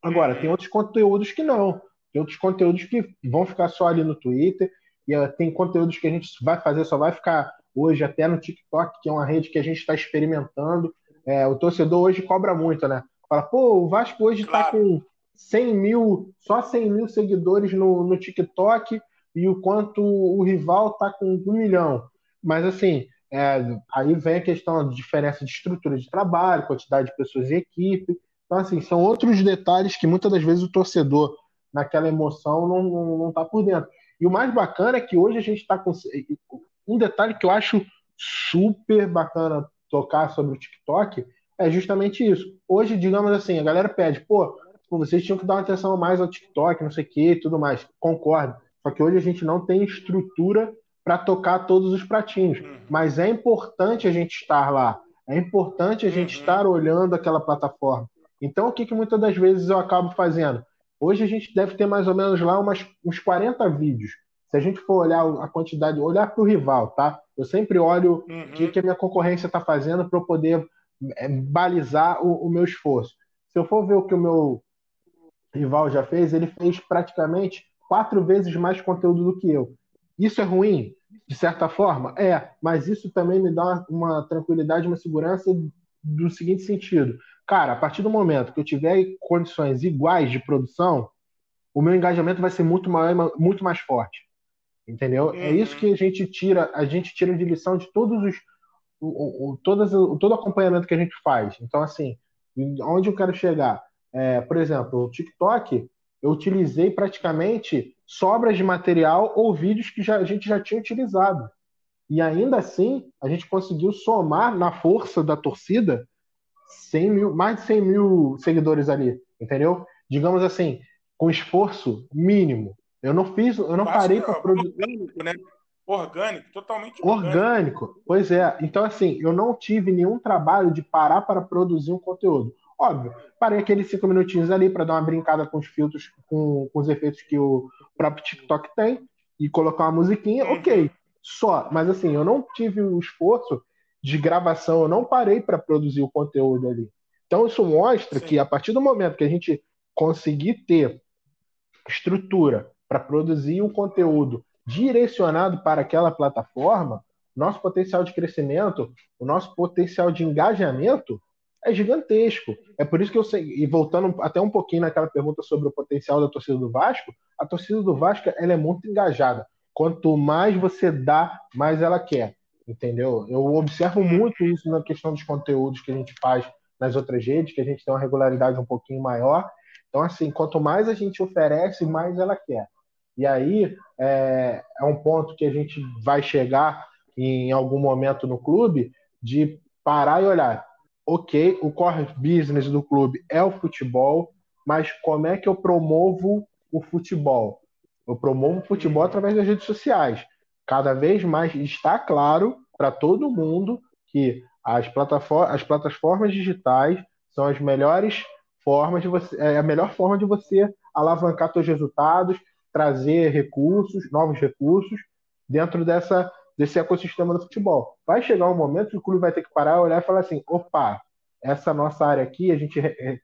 Agora, tem outros conteúdos que não. Tem outros conteúdos que vão ficar só ali no Twitter. E uh, tem conteúdos que a gente vai fazer, só vai ficar hoje até no TikTok, que é uma rede que a gente está experimentando. É, o torcedor hoje cobra muito, né? Fala, pô, o Vasco hoje está claro. com 100 mil, só 100 mil seguidores no, no TikTok e o quanto o rival está com um milhão. Mas assim, é, aí vem a questão da diferença de estrutura de trabalho, quantidade de pessoas em equipe. Então, assim, são outros detalhes que muitas das vezes o torcedor, naquela emoção, não, não, não tá por dentro. E o mais bacana é que hoje a gente está com. Um detalhe que eu acho super bacana tocar sobre o TikTok é justamente isso. Hoje, digamos assim, a galera pede, pô, vocês tinham que dar uma atenção mais ao TikTok, não sei o que, tudo mais. Concordo. Só que hoje a gente não tem estrutura para tocar todos os pratinhos. Uhum. Mas é importante a gente estar lá. É importante a gente uhum. estar olhando aquela plataforma. Então, o que, que muitas das vezes eu acabo fazendo? Hoje a gente deve ter mais ou menos lá umas, uns 40 vídeos. Se a gente for olhar a quantidade, olhar para o rival, tá? Eu sempre olho uhum. o que, que a minha concorrência está fazendo para eu poder balizar o, o, meu esforço. Se eu for ver o que o meu rival já fez, ele fez praticamente quatro vezes mais conteúdo do que eu. Isso é ruim? De certa forma? É, mas isso também me dá uma, tranquilidade, uma segurança do seguinte sentido. Cara, a partir do momento que eu tiver condições iguais de produção, o meu engajamento vai ser muito maior, muito mais forte. Entendeu? É isso uhum. que a gente tira, a gente tira de lição de todos os o, o, todas, o, todo acompanhamento que a gente faz. Então, assim, onde eu quero chegar? É, por exemplo, o TikTok, eu utilizei praticamente sobras de material ou vídeos que já, a gente já tinha utilizado. E ainda assim, a gente conseguiu somar na força da torcida 100 mil, mais de 100 mil seguidores ali, entendeu? Digamos assim, com esforço mínimo. Eu não fiz, eu não parei para produzir. Orgânico, né? Orgânico, totalmente orgânico. orgânico. Pois é. Então, assim, eu não tive nenhum trabalho de parar para produzir um conteúdo. Óbvio, parei aqueles cinco minutinhos ali para dar uma brincada com os filtros, com, com, os efeitos que o próprio TikTok tem e colocar uma musiquinha, uhum. ok. Só, mas assim, eu não tive o esforço de gravação, eu não parei para produzir o conteúdo ali. Então isso mostra Sim. que a partir do momento que a gente conseguir ter estrutura para produzir um conteúdo direcionado para aquela plataforma, nosso potencial de crescimento, o nosso potencial de engajamento é gigantesco. É por isso que eu sei, e voltando até um pouquinho naquela pergunta sobre o potencial da torcida do Vasco, a torcida do Vasco ela é muito engajada. Quanto mais você dá, mais ela quer. Entendeu? Eu observo muito isso na questão dos conteúdos que a gente faz nas outras redes, que a gente tem uma regularidade um pouquinho maior. Então, assim, quanto mais a gente oferece, mais ela quer. E aí é, é um ponto que a gente vai chegar em algum momento no clube de parar e olhar ok, o core business do clube é o futebol, mas como é que eu promovo o futebol? Eu promovo o futebol uhum. através das redes sociais. Cada vez mais está claro para todo mundo que as, plataformas, as plataformas digitais são as melhores formas de você, é a melhor forma de você alavancar seus resultados, trazer recursos, novos recursos dentro dessa desse ecossistema do futebol. Vai chegar um momento que o clube vai ter que parar, olhar e falar assim: opa, essa nossa área aqui, a gente.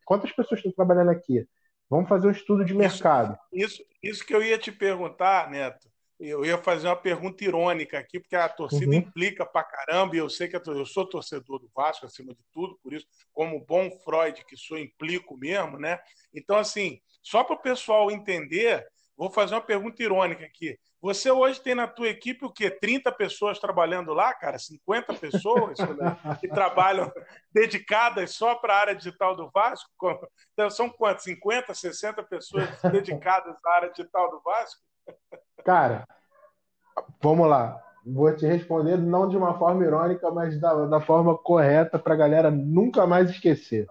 Quantas pessoas estão trabalhando aqui? Vamos fazer um estudo de mercado. Isso, isso, isso que eu ia te perguntar, Neto. Eu ia fazer uma pergunta irônica aqui, porque a torcida uhum. implica pra caramba, e eu sei que eu sou torcedor do Vasco, acima de tudo, por isso, como bom Freud que sou, implico mesmo, né? Então, assim, só para o pessoal entender, vou fazer uma pergunta irônica aqui. Você hoje tem na tua equipe o quê? 30 pessoas trabalhando lá, cara? 50 pessoas que trabalham dedicadas só para a área digital do Vasco? Então, são quantos? 50, 60 pessoas dedicadas à área digital do Vasco? Cara, vamos lá. Vou te responder não de uma forma irônica, mas da, da forma correta para a galera nunca mais esquecer.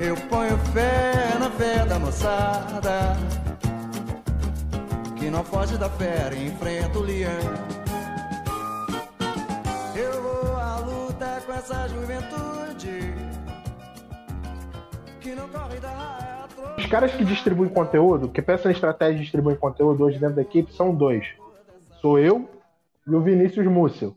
Eu ponho fé na fé da moçada que não foge da fera e enfrenta o leão. Eu vou à luta com essa juventude que não corre da Os caras que distribuem conteúdo, que pensam em estratégia de distribuir conteúdo hoje dentro da equipe, são dois. Sou eu e o Vinícius Múcio,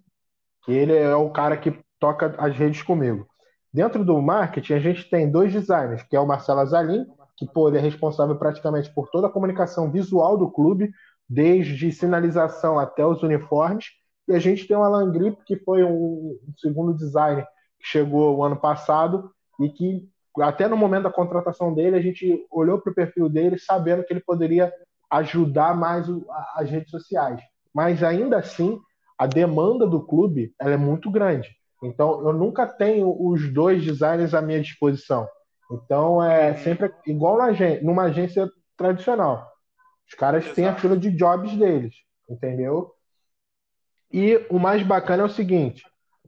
que ele é o cara que toca as redes comigo. Dentro do marketing, a gente tem dois designers, que é o Marcelo Azalim, que pô, ele é responsável praticamente por toda a comunicação visual do clube, desde sinalização até os uniformes. E a gente tem o Alan Grip, que foi um, segundo designer que chegou o ano passado e que até no momento da contratação dele, a gente olhou para o perfil dele sabendo que ele poderia ajudar mais as redes sociais. Mas ainda assim, a demanda do clube ela é muito grande. Então, eu nunca tenho os dois designers à minha disposição. Então é sempre igual na, numa agência tradicional. Os caras Exato. têm a fila de jobs deles, entendeu? E o mais bacana é o seguinte: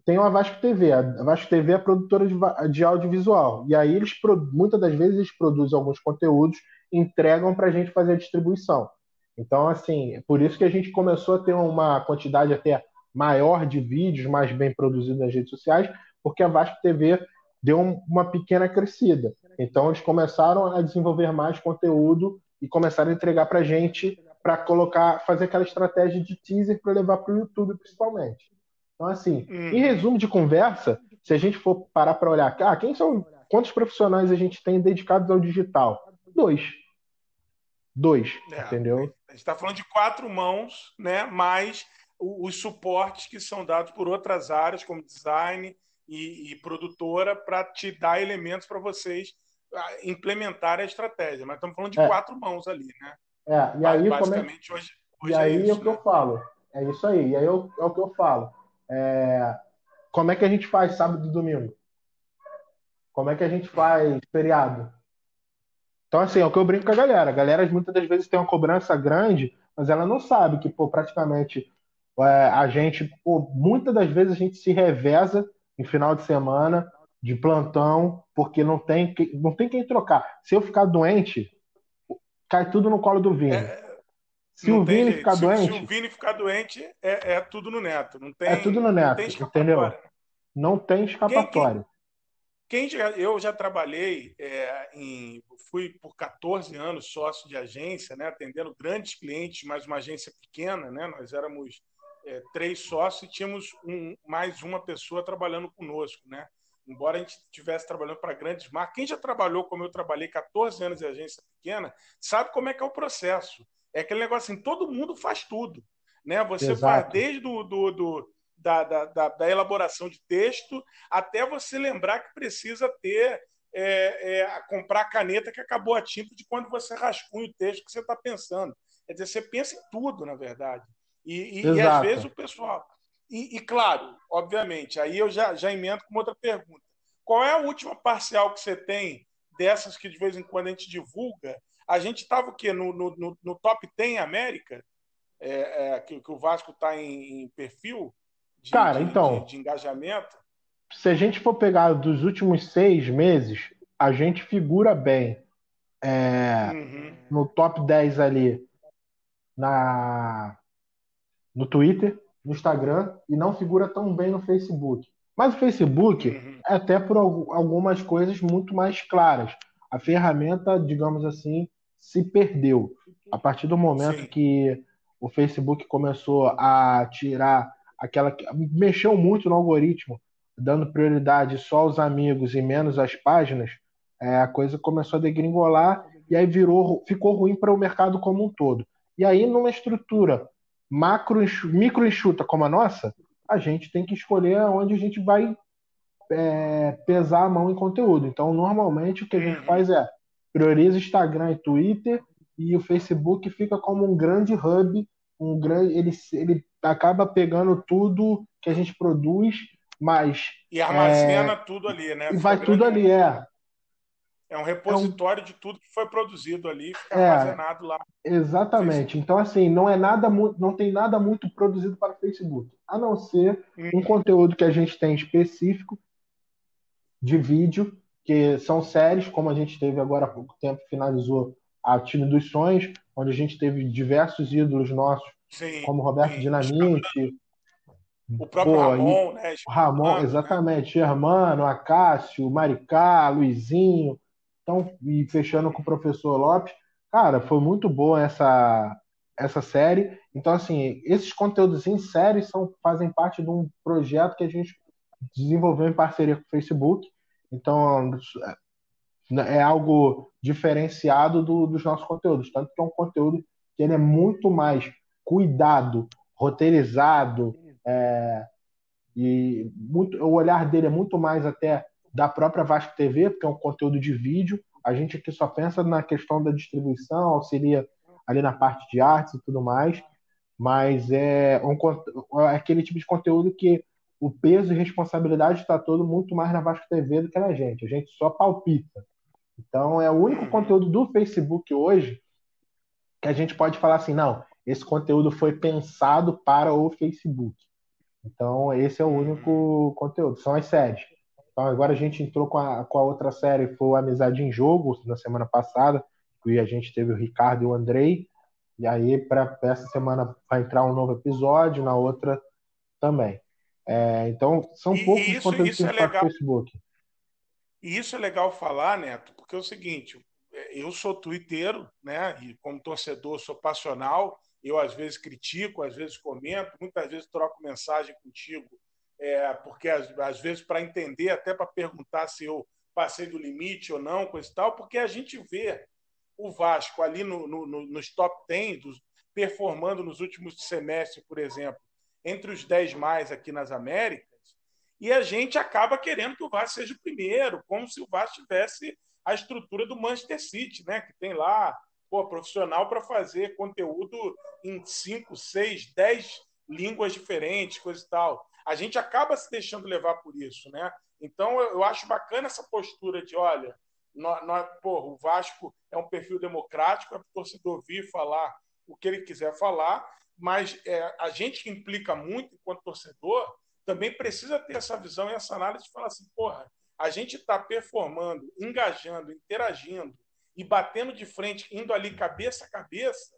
tem a Vasco TV. A Vasco TV é produtora de, de audiovisual. E aí eles muitas das vezes eles produzem alguns conteúdos, entregam para a gente fazer a distribuição. Então, assim, é por isso que a gente começou a ter uma quantidade até maior de vídeos mais bem produzidos nas redes sociais, porque a Vasco TV deu uma pequena crescida. Então eles começaram a desenvolver mais conteúdo e começaram a entregar para a gente para colocar, fazer aquela estratégia de teaser para levar para o YouTube principalmente. Então assim, hum. em resumo de conversa, se a gente for parar para olhar, ah, quem são, quantos profissionais a gente tem dedicados ao digital? Dois. Dois, é, entendeu? A gente está falando de quatro mãos, né? Mais os suportes que são dados por outras áreas, como design, e, e produtora para te dar elementos para vocês implementar a estratégia. Mas estamos falando de é. quatro mãos ali, né? É, e aí, Basicamente, como é... hoje, hoje, e aí é, isso, é o que né? eu falo. É isso aí. E aí eu, é o que eu falo. É... Como é que a gente faz sábado e domingo? Como é que a gente faz feriado? Então, assim, é o que eu brinco com a galera. A galera muitas das vezes tem uma cobrança grande, mas ela não sabe que, pô, praticamente é, a gente, pô, muitas das vezes a gente se reveza em final de semana de plantão, porque não tem, não tem quem trocar. Se eu ficar doente, cai tudo no colo do Vini. É, se o Vini jeito. ficar se, doente. Se o Vini ficar doente, é, é, tudo no neto. Não tem, é tudo no neto, não entendeu? Não tem escapatória. Quem, quem, quem já, eu já trabalhei é, em. Fui por 14 anos sócio de agência, né, atendendo grandes clientes, mas uma agência pequena, né? Nós éramos é, três sócios e tínhamos um, mais uma pessoa trabalhando conosco, né? embora a gente estivesse trabalhando para grandes marcas, quem já trabalhou como eu trabalhei 14 anos em agência pequena, sabe como é que é o processo. É aquele negócio assim, todo mundo faz tudo. Né? Você Exato. faz desde do, do, do da, da, da, elaboração de texto até você lembrar que precisa ter é, é, comprar a caneta que acabou a tinta de quando você rascunha o texto que você está pensando. Quer dizer, você pensa em tudo, na verdade. E, e, e às vezes o pessoal, e, e, claro, obviamente, aí eu já, já emendo com outra pergunta. Qual é a última parcial que você tem dessas que de vez em quando a gente divulga? A gente estava o quê? No, no, no, top 10 América? É, é, que, que, o Vasco está em, em, perfil de, Cara, de, então, de, de engajamento? Se a gente for pegar dos últimos seis meses, a gente figura bem é, uhum. no top 10 ali na, no Twitter, no Instagram e não figura tão bem no Facebook. Mas o Facebook uhum. é até por algumas coisas muito mais claras. A ferramenta, digamos assim, se perdeu. A partir do momento Sim. que o Facebook começou a tirar aquela. mexeu muito no algoritmo, dando prioridade só aos amigos e menos às páginas, é, a coisa começou a degringolar e aí virou, ficou ruim para o mercado como um todo. E aí, numa estrutura macro, micro enxuta como a nossa, a gente tem que escolher onde a gente vai é, pesar a mão em conteúdo. Então, normalmente, o que a gente uhum. faz é prioriza Instagram e Twitter e o Facebook fica como um grande hub, um grande, ele, ele acaba pegando tudo que a gente produz, mas e armazena é, tudo ali, né? E vai tudo ali, é. É um repositório é um... de tudo que foi produzido ali, fica é, armazenado lá. Exatamente. Então, assim, não é nada não tem nada muito produzido para o Facebook, a não ser hum. um conteúdo que a gente tem específico de vídeo, que são séries, como a gente teve agora há pouco tempo, finalizou a Time dos Sonhos, onde a gente teve diversos ídolos nossos, sim, como Roberto sim. Dinamite. O próprio Pô, Ramon, né? Ramon, né? exatamente. Né? Germano, Acácio, Maricá, Luizinho. Então, e fechando com o professor Lopes, cara, foi muito boa essa, essa série. Então, assim, esses conteúdos em série são, fazem parte de um projeto que a gente desenvolveu em parceria com o Facebook. Então, é algo diferenciado do, dos nossos conteúdos. Tanto que é um conteúdo que ele é muito mais cuidado, roteirizado, é, e muito, o olhar dele é muito mais até da própria Vasco TV, porque é um conteúdo de vídeo. A gente aqui só pensa na questão da distribuição, auxilia ali na parte de artes e tudo mais, mas é, um, é aquele tipo de conteúdo que o peso e responsabilidade está todo muito mais na Vasco TV do que na gente. A gente só palpita. Então é o único conteúdo do Facebook hoje que a gente pode falar assim, não, esse conteúdo foi pensado para o Facebook. Então esse é o único conteúdo, são as séries. Então agora a gente entrou com a, com a outra série, foi o Amizade em Jogo, na semana passada, e a gente teve o Ricardo e o Andrei. E aí, para essa semana, vai entrar um novo episódio, na outra também. É, então, são e poucos isso, os conteúdos que é legal. no Facebook. E isso é legal falar, Neto, porque é o seguinte: eu sou twitteiro, né? E como torcedor, sou passional. Eu, às vezes, critico, às vezes comento, muitas vezes troco mensagem contigo é, porque às, às vezes para entender, até para perguntar se eu passei do limite ou não, coisa e tal, porque a gente vê o Vasco ali no, no, nos top 10, dos, performando nos últimos semestres, por exemplo, entre os 10 mais aqui nas Américas, e a gente acaba querendo que o Vasco seja o primeiro, como se o Vasco tivesse a estrutura do Manchester City, né? Que tem lá pô, profissional para fazer conteúdo em 5, 6, 10 línguas diferentes, coisa e tal. A gente acaba se deixando levar por isso, né? Então eu acho bacana essa postura de, olha, nós, nós, porra, o Vasco é um perfil democrático, é para o torcedor vir falar o que ele quiser falar, mas é, a gente que implica muito enquanto torcedor também precisa ter essa visão e essa análise de falar assim, porra, a gente está performando, engajando, interagindo e batendo de frente, indo ali cabeça a cabeça,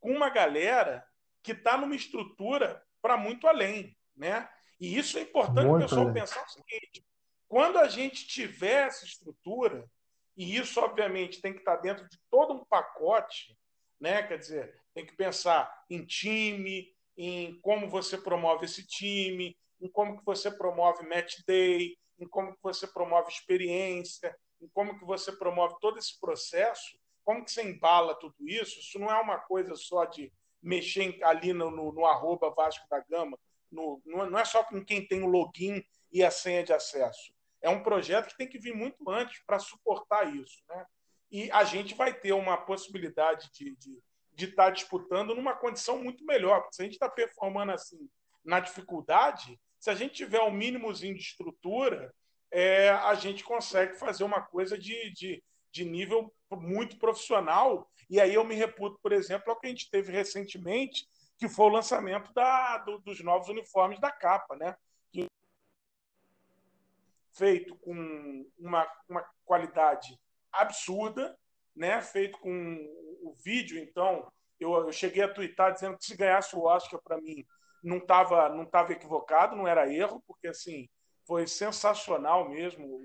com uma galera que está numa estrutura para muito além, né? E isso é importante muito o pessoal além. pensar o seguinte: quando a gente tiver essa estrutura, e isso obviamente tem que estar dentro de todo um pacote, né? Quer dizer, tem que pensar em time, em como você promove esse time, em como que você promove match day, em como que você promove experiência, em como que você promove todo esse processo, como que você embala tudo isso. Isso não é uma coisa só de mexer ali no, no, no arroba Vasco da Gama, no, não é só com quem tem o login e a senha de acesso. É um projeto que tem que vir muito antes para suportar isso. Né? E a gente vai ter uma possibilidade de, de, de estar tá disputando numa condição muito melhor. Porque se a gente está performando assim na dificuldade, se a gente tiver o um mínimozinho de estrutura, é, a gente consegue fazer uma coisa de, de, de nível muito profissional. E aí eu me reputo, por exemplo, ao que a gente teve recentemente, que foi o lançamento da, do, dos novos uniformes da capa, né? Feito com uma, uma qualidade absurda, né? Feito com o vídeo, então eu, eu cheguei a twittar dizendo que se ganhasse o Oscar para mim não estava não tava equivocado, não era erro, porque assim foi sensacional mesmo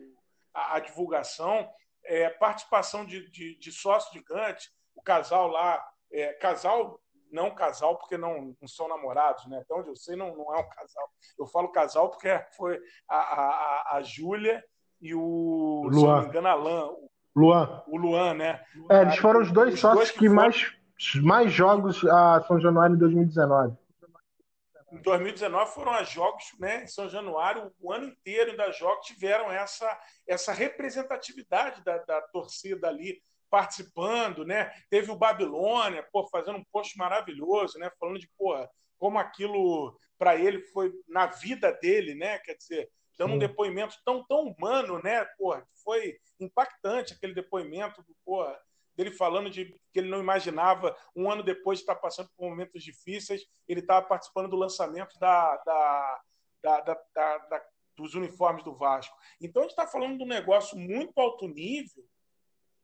a, a divulgação, é, participação de, de, de sócio gigante, o casal lá, é, casal não casal porque não, não, são namorados, né? Até onde eu sei não, não é um casal. Eu falo casal porque foi a, a, a Júlia e o, Luan. se não me engano, Alain. Luan. O Luan, né? É, eles foram os dois os sócios dois que, que foram... mais, mais jogos a São Januário em 2019 em 2019 foram a jogos né, em São Januário, o ano inteiro ainda jogos tiveram essa, essa representatividade da, da torcida ali participando, né? Teve o Babilônia, pô, fazendo um post maravilhoso, né? Falando de porra, como aquilo para ele foi na vida dele, né? Quer dizer, dando um depoimento tão tão humano, né? Porra, foi impactante aquele depoimento do porra dele falando de que ele não imaginava, um ano depois de estar passando por momentos difíceis, ele estava participando do lançamento da, da, da, da, dos uniformes do Vasco. Então, a gente está falando de um negócio muito alto nível,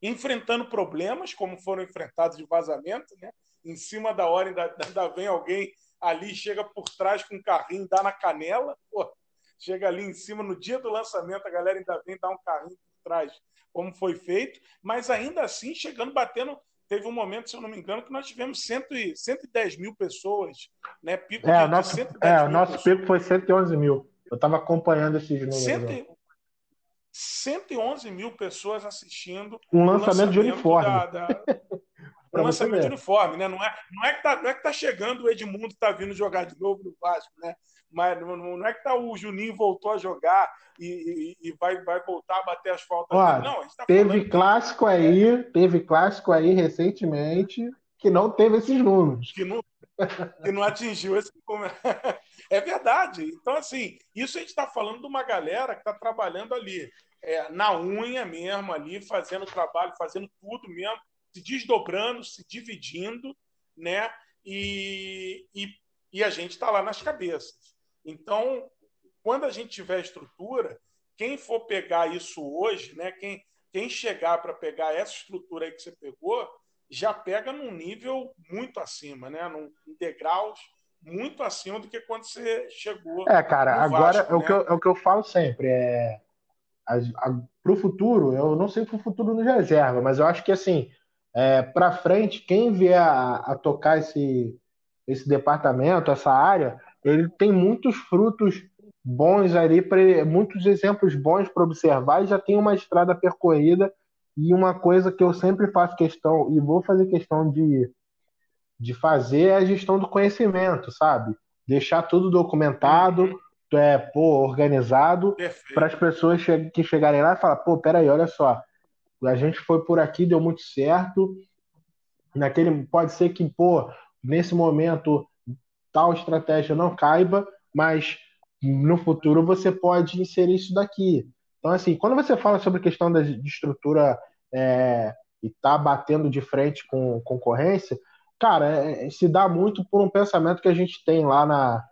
enfrentando problemas, como foram enfrentados de vazamento, né? em cima da hora ainda, ainda vem alguém ali, chega por trás com um carrinho, dá na canela, pô, chega ali em cima, no dia do lançamento, a galera ainda vem dar um carrinho por trás como foi feito, mas ainda assim chegando, batendo. Teve um momento, se eu não me engano, que nós tivemos cento e, 110 mil pessoas, né? Pico é, de, nosso, é, o nosso pico foi 111 mil. Eu estava acompanhando esses números. Cento, 111 mil pessoas assistindo. Um lançamento, lançamento de uniforme. Da, da, um lançamento de uniforme, né? Não é, não é que tá, não é que tá chegando o Edmundo está vindo jogar de novo no Vasco, né? mas não, não é que tá, o Juninho voltou a jogar e, e, e vai, vai voltar a bater as faltas. Ó, não, tá teve falando... clássico aí, teve clássico aí recentemente que não teve esses números. Que não, que não atingiu esse. É verdade. Então, assim, isso a gente está falando de uma galera que está trabalhando ali, é, na unha mesmo, ali, fazendo trabalho, fazendo tudo mesmo, se desdobrando, se dividindo, né? E, e, e a gente está lá nas cabeças. Então, quando a gente tiver estrutura, quem for pegar isso hoje, né, quem, quem chegar para pegar essa estrutura aí que você pegou, já pega num nível muito acima, né, num, em degraus muito acima do que quando você chegou. É, cara, agora Vasco, é, o que eu, é o que eu falo sempre. É, para o futuro, eu não sei para o futuro nos reserva, mas eu acho que assim, é, para frente, quem vier a, a tocar esse, esse departamento, essa área, ele tem muitos frutos bons ali, pra, muitos exemplos bons para observar e já tem uma estrada percorrida. E uma coisa que eu sempre faço questão, e vou fazer questão de, de fazer, é a gestão do conhecimento, sabe? Deixar tudo documentado, uhum. é, pô, organizado, para as pessoas che que chegarem lá e falar, pô, peraí, olha só, a gente foi por aqui, deu muito certo. Naquele, pode ser que, pô, nesse momento tal estratégia não caiba, mas no futuro você pode inserir isso daqui. Então, assim, quando você fala sobre a questão da, de estrutura é, e tá batendo de frente com concorrência, cara, é, é, se dá muito por um pensamento que a gente tem lá, na,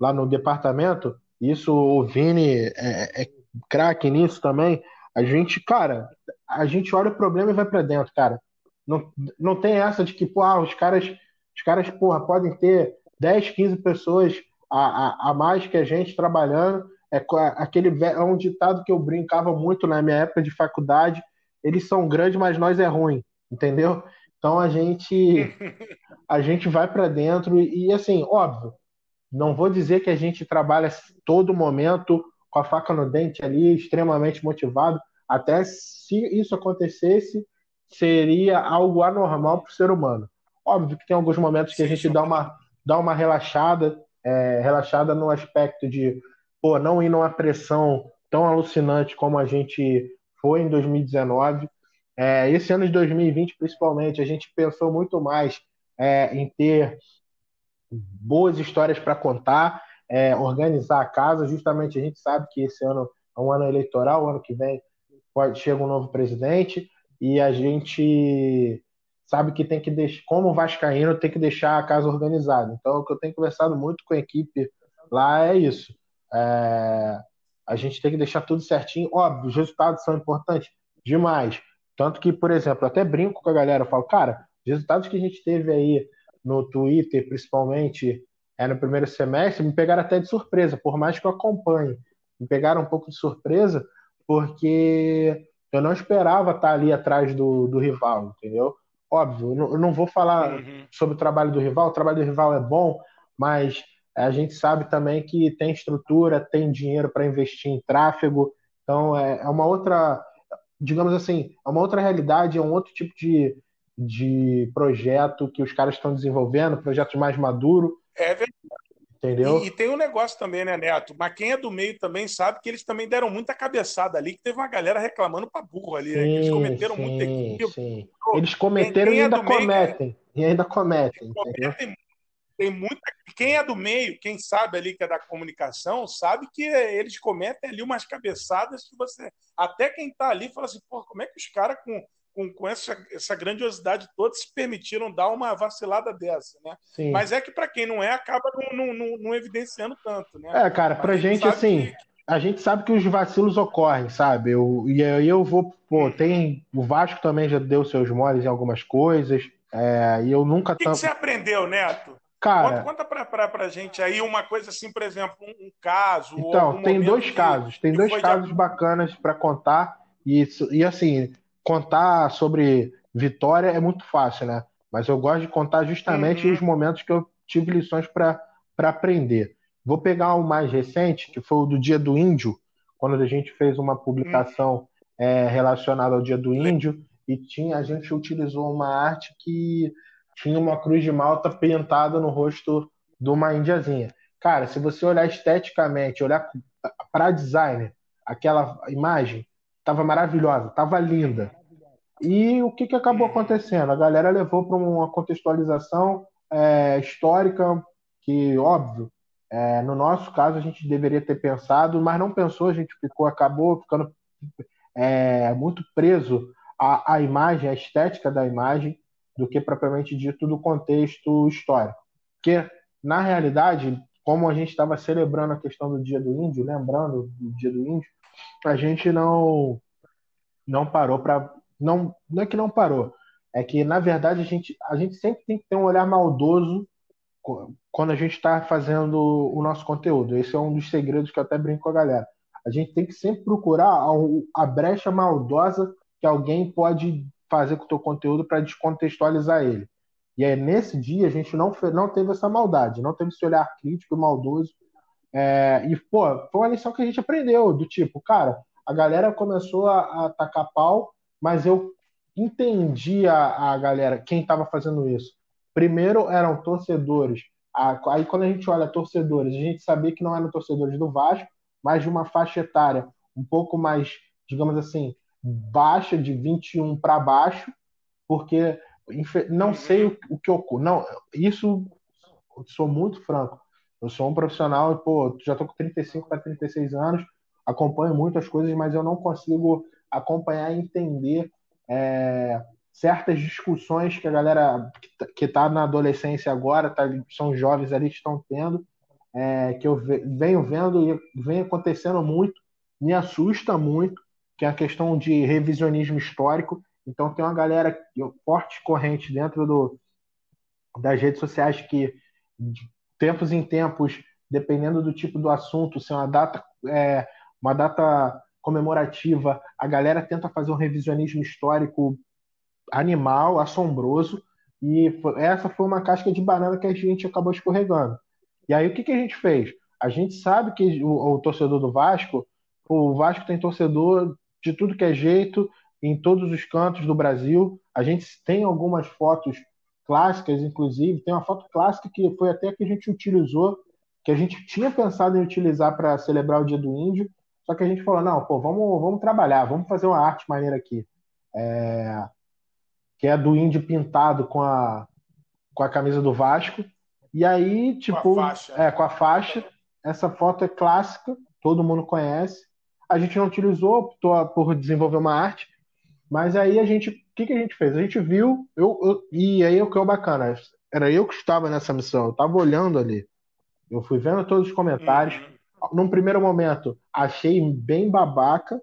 lá no departamento. Isso o Vini é, é craque nisso também. A gente, cara, a gente olha o problema e vai para dentro, cara. Não, não tem essa de que, pô, ah, os caras, os caras, porra, podem ter 10, 15 pessoas a, a, a mais que a gente trabalhando. É aquele é um ditado que eu brincava muito na minha época de faculdade. Eles são grandes, mas nós é ruim, entendeu? Então a gente a gente vai para dentro e, assim, óbvio, não vou dizer que a gente trabalha todo momento com a faca no dente ali, extremamente motivado. Até se isso acontecesse, seria algo anormal para o ser humano. Óbvio que tem alguns momentos que a gente dá uma, dá uma relaxada, é, relaxada no aspecto de pô, não ir numa pressão tão alucinante como a gente foi em 2019. É, esse ano de 2020, principalmente, a gente pensou muito mais é, em ter boas histórias para contar é, organizar a casa. Justamente a gente sabe que esse ano é um ano eleitoral, ano que vem pode chega um novo presidente e a gente sabe que tem que deixar, como vascaíno, tem que deixar a casa organizada. Então, o que eu tenho conversado muito com a equipe lá é isso. É, a gente tem que deixar tudo certinho. Óbvio, os resultados são importantes demais. Tanto que, por exemplo, até brinco com a galera, eu falo, cara, os resultados que a gente teve aí no Twitter, principalmente é, no primeiro semestre, me pegaram até de surpresa, por mais que eu acompanhe. Me pegaram um pouco de surpresa, porque eu não esperava estar ali atrás do, do rival, entendeu? Óbvio, eu não vou falar uhum. sobre o trabalho do rival, o trabalho do rival é bom, mas a gente sabe também que tem estrutura, tem dinheiro para investir em tráfego, então é, é uma outra, digamos assim, é uma outra realidade, é um outro tipo de, de projeto que os caras estão desenvolvendo, projetos mais maduros, é verdade. Entendeu? E, e, tem um negócio também, né, Neto? Mas quem é do meio também sabe que eles também deram muita cabeçada ali, que teve uma galera reclamando pra burro ali, sim, né? eles cometeram sim, muita equipe. Sim. Eles cometeram quem e ainda é cometem. Meio, e ainda cometem. cometem tem muita. Quem é do meio, quem sabe ali que é da comunicação, sabe que eles cometem ali umas cabeçadas que você. Até quem tá ali fala assim, pô, como é que os caras com com, com essa, essa grandiosidade toda, se permitiram dar uma vacilada dessa, né? Sim. Mas é que para quem não é, acaba não, não, não, evidenciando tanto, né? É, cara, pra a gente, gente assim, que... a gente sabe que os vacilos ocorrem, sabe? Eu, e aí eu vou, pô, uhum. tem. O Vasco também já deu seus moles em algumas coisas, é, e eu nunca. O que, que você aprendeu, Neto? Cara, conta, conta pra, pra, pra, gente aí uma coisa assim, por exemplo, um, um caso. Então, tem dois que, casos, tem dois casos de... bacanas para contar. E, e assim, contar sobre vitória é muito fácil, né? Mas eu gosto de contar justamente uhum. os momentos que eu tive lições para aprender. Vou pegar o mais recente, que foi o do Dia do Índio, quando a gente fez uma publicação uhum. é, relacionada ao Dia do Índio, e tinha, a gente utilizou uma arte que tinha uma cruz de malta pintada no rosto de uma índiazinha. Cara, se você olhar esteticamente, olhar para designer, aquela imagem, Tava maravilhosa, tava linda. E o que, que acabou acontecendo? A galera levou para uma contextualização é, histórica que, óbvio, é, no nosso caso a gente deveria ter pensado, mas não pensou, a gente ficou, acabou ficando é, muito preso à, à imagem, à estética da imagem, do que propriamente dito do contexto histórico. Porque, na realidade, como a gente estava celebrando a questão do Dia do Índio, lembrando do Dia do Índio, a gente não não parou para não não é que não parou, é que na verdade a gente a gente sempre tem que ter um olhar maldoso quando a gente está fazendo o nosso conteúdo. Esse é um dos segredos que eu até brinco com a galera. A gente tem que sempre procurar a, a brecha maldosa que alguém pode fazer com o teu conteúdo para descontextualizar ele. E aí, nesse dia, a gente não, não teve essa maldade, não teve esse olhar crítico e maldoso é, e, pô, foi uma lição que a gente aprendeu, do tipo, cara, a galera começou a, a tacar pau, mas eu entendi a, a galera, quem estava fazendo isso. Primeiro eram torcedores. Aí quando a gente olha torcedores, a gente sabia que não eram torcedores do Vasco, mas de uma faixa etária um pouco mais, digamos assim, baixa de 21 para baixo, porque não sei o, que ocorre. Não, isso sou muito franco. Eu sou um profissional, pô, já tô com 35 para 36 anos, acompanho muitas coisas, mas eu não consigo acompanhar e entender é, certas discussões que a galera que está na adolescência agora, tá, são jovens ali estão tendo, é, que eu venho vendo e vem acontecendo muito, me assusta muito, que é a questão de revisionismo histórico. Então tem uma galera forte corrente dentro do, das redes sociais que de tempos em tempos, dependendo do tipo do assunto, se é uma data, é, uma data comemorativa, a galera tenta fazer um revisionismo histórico animal, assombroso, e essa foi uma casca de banana que a gente acabou escorregando. E aí o que, que a gente fez? A gente sabe que o, o torcedor do Vasco, o Vasco tem torcedor de tudo que é jeito, em todos os cantos do Brasil. A gente tem algumas fotos clássicas, inclusive, tem uma foto clássica que foi até que a gente utilizou, que a gente tinha pensado em utilizar para celebrar o Dia do Índio, só que a gente falou, não, pô, vamos, vamos trabalhar, vamos fazer uma arte maneira aqui. É... Que é do índio pintado com a, com a camisa do Vasco. E aí, tipo, com a faixa. é, com a faixa. Essa foto é clássica, todo mundo conhece. A gente não utilizou, optou por desenvolver uma arte, mas aí a gente, o que, que a gente fez? A gente viu, eu, eu, e aí o que é o bacana, era eu que estava nessa missão, eu estava olhando ali, eu fui vendo todos os comentários. Uhum num primeiro momento, achei bem babaca,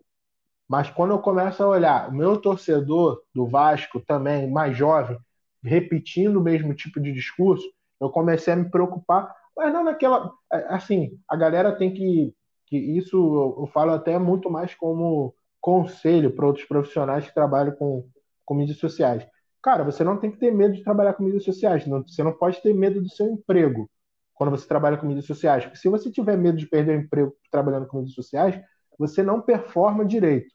mas quando eu começo a olhar o meu torcedor do Vasco também, mais jovem, repetindo o mesmo tipo de discurso, eu comecei a me preocupar, mas não naquela. Assim, a galera tem que. Que isso eu falo até muito mais como conselho para outros profissionais que trabalham com, com mídias sociais. Cara, você não tem que ter medo de trabalhar com mídias sociais, não, você não pode ter medo do seu emprego quando você trabalha com mídias sociais. Porque se você tiver medo de perder o emprego trabalhando com mídias sociais, você não performa direito.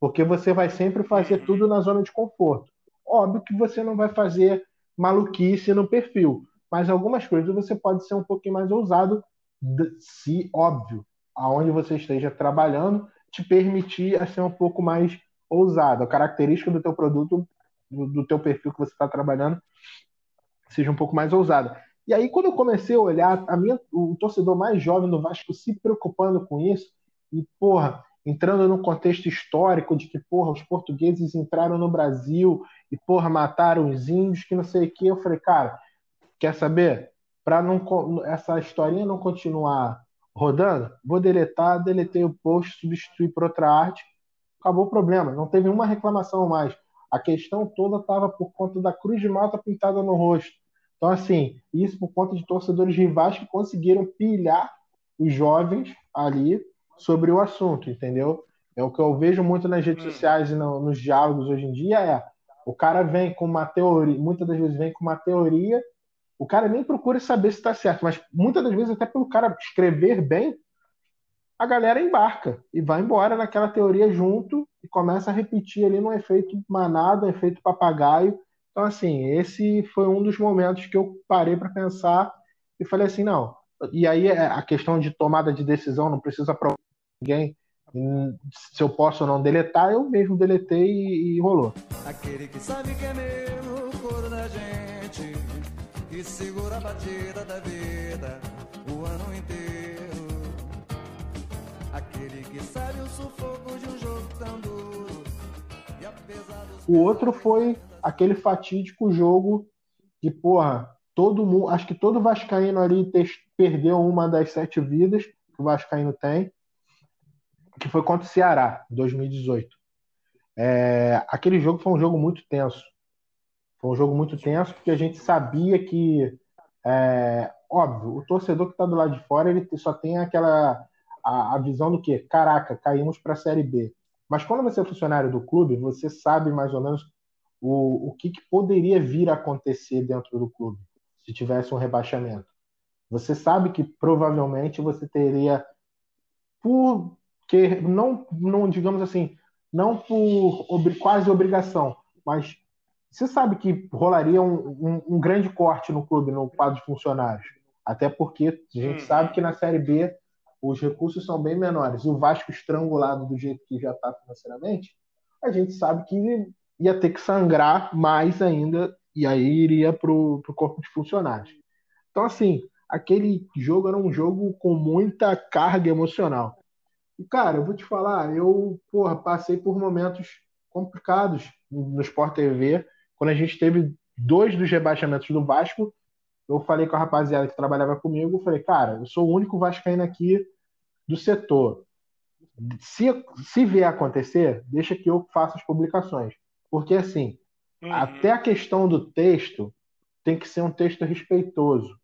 Porque você vai sempre fazer tudo na zona de conforto. Óbvio que você não vai fazer maluquice no perfil, mas algumas coisas você pode ser um pouquinho mais ousado, se óbvio, aonde você esteja trabalhando, te permitir a ser um pouco mais ousado. A característica do teu produto, do, do teu perfil que você está trabalhando, seja um pouco mais ousada. E aí, quando eu comecei a olhar, a minha, o torcedor mais jovem do Vasco se preocupando com isso, e, porra, entrando no contexto histórico de que, porra, os portugueses entraram no Brasil e, porra, mataram os índios, que não sei o que, eu falei, cara, quer saber? Para essa historinha não continuar rodando, vou deletar, deletei o post, substituir por outra arte, acabou o problema, não teve uma reclamação mais. A questão toda estava por conta da cruz de malta pintada no rosto. Então, assim, isso por conta de torcedores rivais que conseguiram pilhar os jovens ali sobre o assunto, entendeu? É o que eu vejo muito nas redes hum. sociais e no, nos diálogos hoje em dia é o cara vem com uma teoria, muitas das vezes vem com uma teoria, o cara nem procura saber se está certo, mas muitas das vezes até pelo cara escrever bem, a galera embarca e vai embora naquela teoria junto e começa a repetir ali no efeito manada, efeito papagaio, então, assim, esse foi um dos momentos que eu parei para pensar e falei assim, não. E aí é, a questão de tomada de decisão, não precisa provar ninguém se eu posso ou não deletar, eu mesmo deletei e, e rolou. Aquele que sabe que é meu coro da gente, que segura a batida da vida o ano inteiro. Aquele que sabe o sufoco de um jogo tão duro. E apesar dos... O outro foi aquele fatídico jogo que, porra, todo mundo, acho que todo Vascaíno ali perdeu uma das sete vidas que o Vascaíno tem, que foi contra o Ceará, em 2018. É, aquele jogo foi um jogo muito tenso. Foi um jogo muito tenso porque a gente sabia que, é, óbvio, o torcedor que está do lado de fora ele só tem aquela a, a visão do que, caraca, caímos para a Série B. Mas quando você é funcionário do clube, você sabe mais ou menos o, o que, que poderia vir a acontecer dentro do clube se tivesse um rebaixamento. Você sabe que provavelmente você teria, por que não, não digamos assim, não por ob, quase obrigação, mas você sabe que rolaria um, um, um, grande corte no clube, no quadro de funcionários. Até porque a gente hum. sabe que na Série B os recursos são bem menores. E o Vasco estrangulado do jeito que já está financeiramente, a gente sabe que ia ter que sangrar mais ainda, e aí iria para o corpo de funcionários. Então, assim, aquele jogo era um jogo com muita carga emocional. E, cara, eu vou te falar, eu porra, passei por momentos complicados no Sport TV, quando a gente teve dois dos rebaixamentos do Vasco, eu falei com a rapaziada que trabalhava comigo, eu falei, cara, eu sou o único vascaíno aqui do setor. Se, se vier acontecer, deixa que eu faça as publicações. Porque, assim, uhum. até a questão do texto tem que ser um texto respeitoso.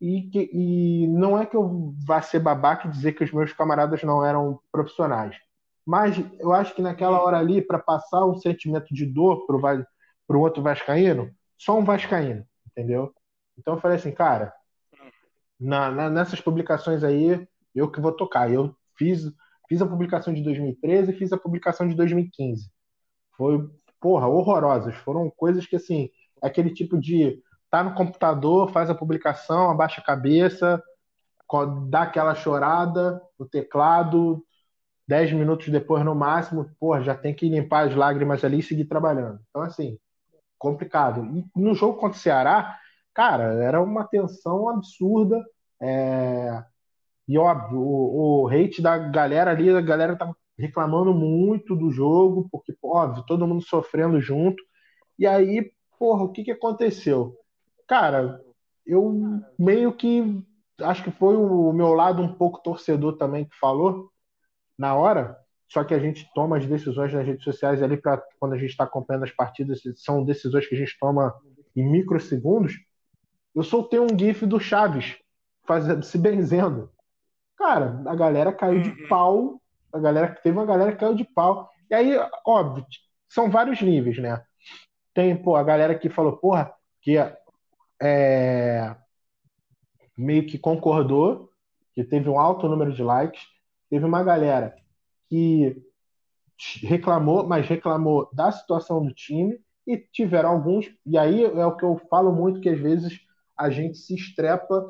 E, que, e não é que eu vá ser babaca e dizer que os meus camaradas não eram profissionais. Mas eu acho que naquela hora ali, para passar um sentimento de dor para o outro vascaíno, só um vascaíno, entendeu? Então eu falei assim, cara, na, na, nessas publicações aí, eu que vou tocar. Eu fiz, fiz a publicação de 2013 e fiz a publicação de 2015. Foi, porra, horrorosas. Foram coisas que, assim, aquele tipo de tá no computador, faz a publicação, abaixa a cabeça, dá aquela chorada no teclado, dez minutos depois no máximo, porra, já tem que limpar as lágrimas ali e seguir trabalhando. Então, assim, complicado. E no jogo contra o Ceará, cara, era uma tensão absurda. É... E óbvio, o, o hate da galera ali, a galera tava reclamando muito do jogo, porque, óbvio, todo mundo sofrendo junto. E aí, porra, o que que aconteceu? Cara, eu meio que acho que foi o meu lado um pouco torcedor também que falou na hora, só que a gente toma as decisões nas redes sociais ali para quando a gente está acompanhando as partidas, são decisões que a gente toma em microsegundos. Eu soltei um GIF do Chaves fazendo, se benzendo. Cara, a galera caiu de uhum. pau. A galera teve uma galera que caiu de pau. E aí, óbvio, são vários níveis, né? Tem, pô, a galera que falou, porra, que é, meio que concordou, que teve um alto número de likes. Teve uma galera que reclamou, mas reclamou da situação do time, e tiveram alguns, e aí é o que eu falo muito, que às vezes a gente se estrepa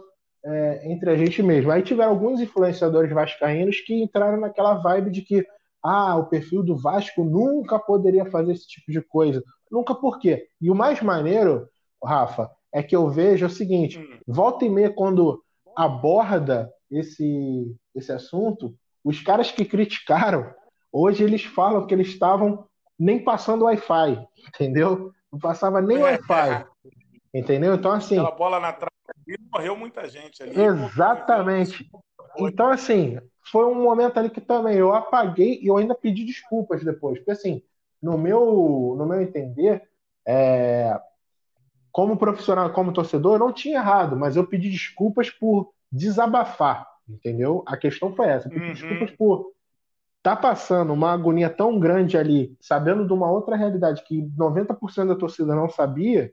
é, entre a gente mesmo. Aí tiveram alguns influenciadores vascaínos que entraram naquela vibe de que ah, o perfil do Vasco nunca poderia fazer esse tipo de coisa. Nunca por quê? E o mais maneiro, Rafa, é que eu vejo o seguinte: hum. volta e meia, quando aborda esse, esse assunto, os caras que criticaram, hoje eles falam que eles estavam nem passando Wi-Fi, entendeu? Não passava nem é. Wi-Fi. Entendeu? Então, assim. Aquela bola na trave morreu muita gente ali. Exatamente. Então, assim, foi um momento ali que também eu apaguei e eu ainda pedi desculpas depois. Porque, assim, no meu, no meu entender, é, como profissional, como torcedor, eu não tinha errado, mas eu pedi desculpas por desabafar, entendeu? A questão foi essa. Pedi uhum. desculpas por tá passando uma agonia tão grande ali, sabendo de uma outra realidade que 90% da torcida não sabia,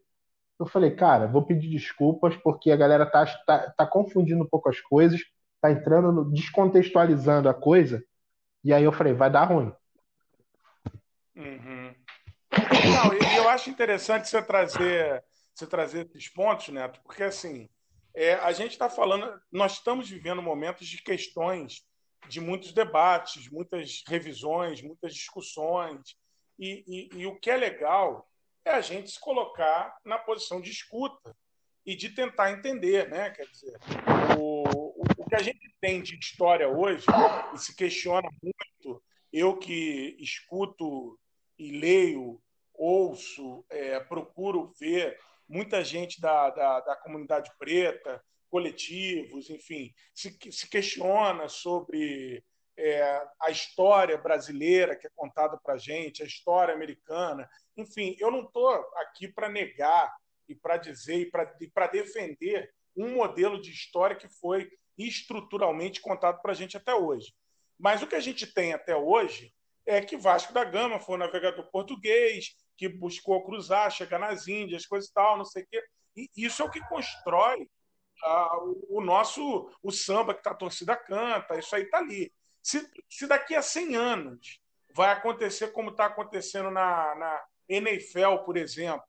eu falei, cara, vou pedir desculpas porque a galera tá, tá, tá confundindo um pouco as coisas, tá entrando, no, descontextualizando a coisa, e aí eu falei, vai dar ruim. Uhum. Não, e eu acho interessante você trazer, você trazer esses pontos, Neto, porque assim, é, a gente está falando, nós estamos vivendo momentos de questões, de muitos debates, muitas revisões, muitas discussões, e, e, e o que é legal é a gente se colocar na posição de escuta e de tentar entender, né? Quer dizer, o, o, que a gente tem de história hoje e se questiona muito, eu que escuto e leio, ouço, é, procuro ver muita gente da, da, da, comunidade preta, coletivos, enfim, se, se questiona sobre é, a história brasileira que é contada para a gente, a história americana. Enfim, eu não estou aqui para negar e para dizer e para defender um modelo de história que foi estruturalmente contado para a gente até hoje. Mas o que a gente tem até hoje é que Vasco da Gama foi um navegador português que buscou cruzar, chegar nas Índias, coisas e tal, não sei o quê. E isso é o que constrói ah, o, o nosso o samba que tá, a torcida canta, isso aí está ali. Se, se daqui a 100 anos vai acontecer como está acontecendo na, na NFL, por exemplo,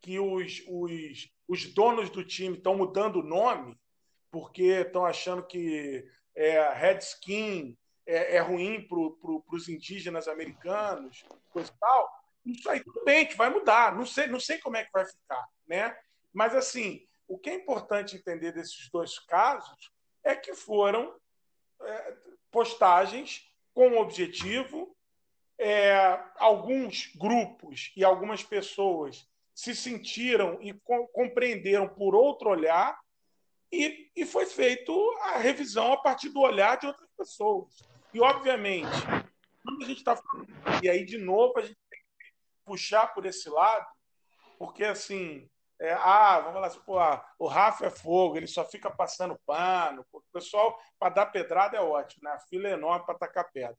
que os, os, os donos do time estão mudando o nome porque estão achando que é, Redskin é, é ruim para pro, os indígenas americanos, coisa e tal, isso aí tudo bem, que vai mudar. Não sei, não sei como é que vai ficar, né? Mas assim, o que é importante entender desses dois casos é que foram é, postagens com objetivo. É, alguns grupos e algumas pessoas se sentiram e co compreenderam por outro olhar e, e foi feito a revisão a partir do olhar de outras pessoas. E, obviamente, quando a gente está falando, e aí, de novo, a gente puxar por esse lado, porque, assim, é, ah, vamos lá, pô, ah, o Rafa é fogo, ele só fica passando pano. O pessoal, para dar pedrada é ótimo, né? A fila é enorme para tacar pedra.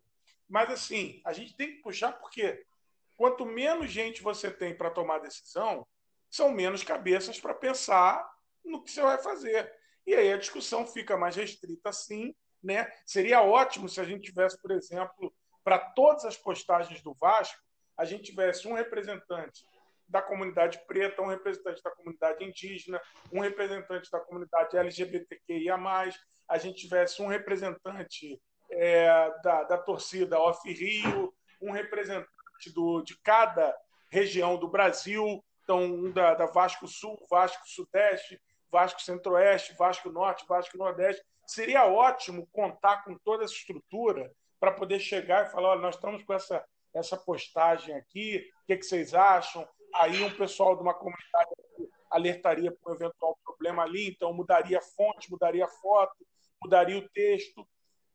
Mas, assim, a gente tem que puxar porque quanto menos gente você tem para tomar decisão, são menos cabeças para pensar no que você vai fazer. E aí a discussão fica mais restrita assim, né? Seria ótimo se a gente tivesse, por exemplo, para todas as postagens do Vasco, a gente tivesse um representante da comunidade preta, um representante da comunidade indígena, um representante da comunidade LGBTQIA+, a gente tivesse um representante é, da, da torcida Off Rio, um representante do, de cada região do Brasil, então um da, da Vasco Sul, Vasco Sudeste, Vasco Centro-Oeste, Vasco Norte, Vasco Nordeste. Seria ótimo contar com toda essa estrutura para poder chegar e falar: olha, nós estamos com essa, essa postagem aqui, o que, que vocês acham? Aí um pessoal de uma comunidade alertaria para um eventual problema ali, então mudaria a fonte, mudaria a foto, mudaria o texto.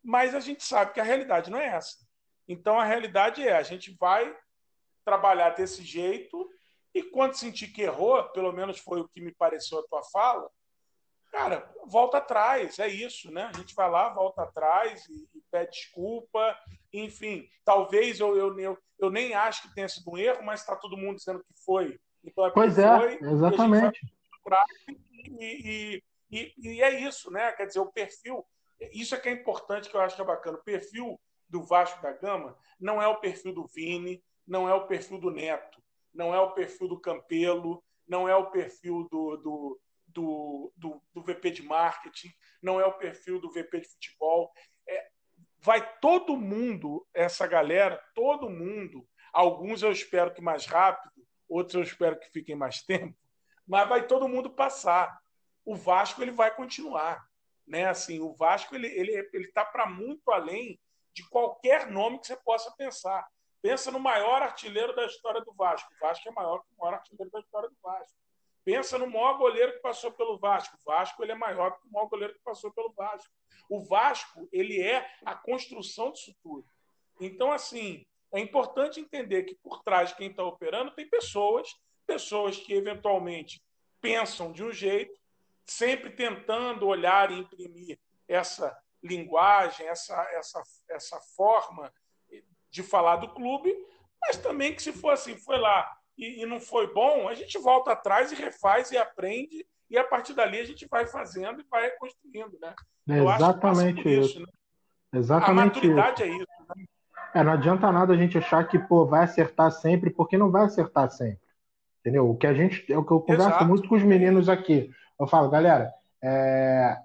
Mas a gente sabe que a realidade não é essa. Então a realidade é: a gente vai trabalhar desse jeito e quando sentir que errou, pelo menos foi o que me pareceu a tua fala, cara, volta atrás, é isso, né? A gente vai lá, volta atrás e, e pede desculpa, enfim. Talvez eu, eu, eu, eu, nem acho que tenha sido um erro, mas está todo mundo dizendo que foi. Então é pois é, foi, exatamente. E, e, e, é isso, né? Quer dizer, o perfil, isso é que é importante, que eu acho que é bacana. O perfil do Vasco da Gama não é o perfil do Vini, não é o perfil do Neto não é o perfil do Campelo, não é o perfil do, do, do, do, do VP de marketing, não é o perfil do VP de futebol. É, vai todo mundo, essa galera, todo mundo, alguns eu espero que mais rápido, outros eu espero que fiquem mais tempo, mas vai todo mundo passar. O Vasco ele vai continuar, né? Assim, o Vasco ele ele ele está para muito além de qualquer nome que você possa pensar. Pensa no maior artilheiro da história do Vasco. O Vasco é maior que o maior artilheiro da história do Vasco. Pensa no maior goleiro que passou pelo Vasco. O Vasco ele é maior que o maior goleiro que passou pelo Vasco. O Vasco ele é a construção disso tudo. Então, assim, é importante entender que por trás de quem está operando tem pessoas, pessoas que eventualmente pensam de um jeito, sempre tentando olhar e imprimir essa linguagem, essa, essa, essa forma de falar do clube, mas também que se for assim, foi lá e, e, não foi bom, a gente volta atrás e refaz e aprende, e a partir dali a gente vai fazendo e vai construindo, né? É exatamente isso. isso né? Exatamente a maturidade isso. é isso. Né? É, não adianta nada a gente achar que pô, vai acertar sempre, porque não vai acertar sempre. Entendeu? O que a gente. É o que eu converso Exato. muito com os meninos aqui. Eu falo, galera, é,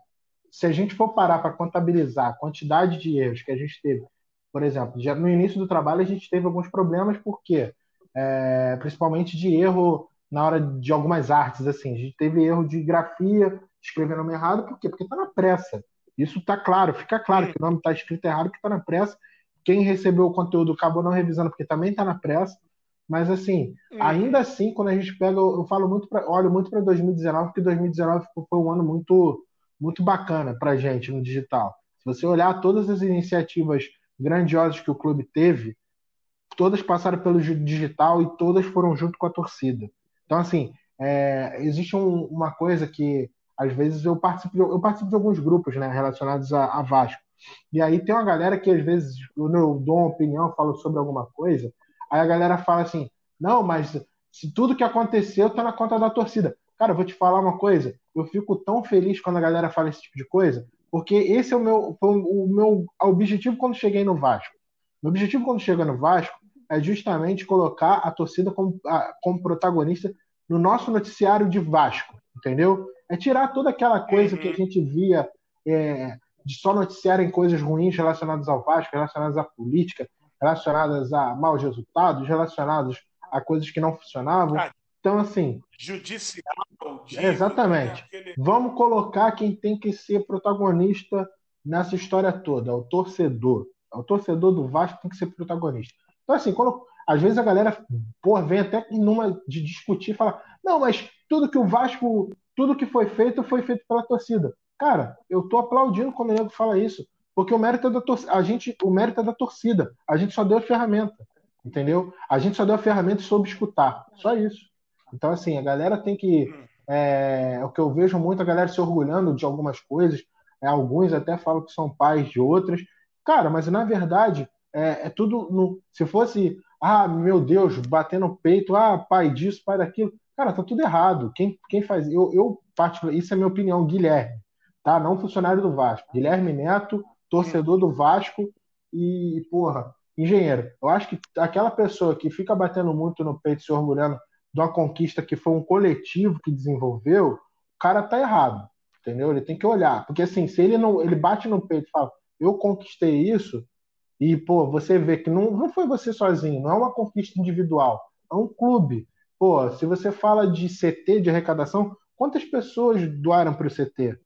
se a gente for parar para contabilizar a quantidade de erros que a gente teve por exemplo, já no início do trabalho a gente teve alguns problemas, porque é, principalmente de erro na hora de algumas artes, assim, a gente teve erro de grafia, escrever nome errado, por quê? Porque está na pressa. Isso está claro, fica claro que o nome está escrito errado, que está na pressa. Quem recebeu o conteúdo acabou não revisando, porque também está na pressa. Mas assim, hum. ainda assim, quando a gente pega, eu falo muito, pra, olho muito para 2019, porque 2019 foi um ano muito, muito bacana para gente no digital. Se você olhar todas as iniciativas grandiosas que o clube teve, todas passaram pelo digital e todas foram junto com a torcida. Então, assim, é, existe um, uma coisa que, às vezes, eu participo, eu participo de alguns grupos né, relacionados a, a Vasco. E aí tem uma galera que, às vezes, quando eu dou uma opinião, falo sobre alguma coisa, aí a galera fala assim, não, mas se tudo que aconteceu tá na conta da torcida. Cara, eu vou te falar uma coisa, eu fico tão feliz quando a galera fala esse tipo de coisa, porque esse é o meu, o meu objetivo quando cheguei no Vasco. Meu objetivo quando chega no Vasco é justamente colocar a torcida como, como protagonista no nosso noticiário de Vasco, entendeu? É tirar toda aquela coisa que a gente via é, de só noticiarem coisas ruins relacionadas ao Vasco, relacionadas à política, relacionadas a maus resultados, relacionadas a coisas que não funcionavam. Ah, então, assim. Judicial. exatamente. Né? Aquele... Vamos colocar quem tem que ser protagonista nessa história toda, é o torcedor. É o torcedor do Vasco tem que ser protagonista. Então, assim, quando, às vezes a galera porra, vem até numa de discutir falar: não, mas tudo que o Vasco, tudo que foi feito, foi feito pela torcida. Cara, eu tô aplaudindo quando o nego fala isso. Porque o mérito é da torcida. A gente, o mérito é da torcida. A gente só deu a ferramenta. Entendeu? A gente só deu a ferramenta e soube escutar. Só isso. Então, assim, a galera tem que. É, é o que eu vejo muito a galera se orgulhando de algumas coisas. É, alguns até falam que são pais de outras. Cara, mas na verdade, é, é tudo. No, se fosse, ah, meu Deus, bater no peito, ah, pai disso, pai daquilo. Cara, tá tudo errado. Quem, quem faz. Eu, eu particular, isso é minha opinião, Guilherme, tá? Não funcionário do Vasco. Guilherme Neto, torcedor do Vasco e, porra, engenheiro. Eu acho que aquela pessoa que fica batendo muito no peito, se orgulhando de uma conquista que foi um coletivo que desenvolveu, o cara tá errado, entendeu? Ele tem que olhar, porque assim, se ele não, ele bate no peito e fala, eu conquistei isso, e pô, você vê que não, não foi você sozinho, não é uma conquista individual, é um clube. Pô, se você fala de CT de arrecadação, quantas pessoas doaram para o CT?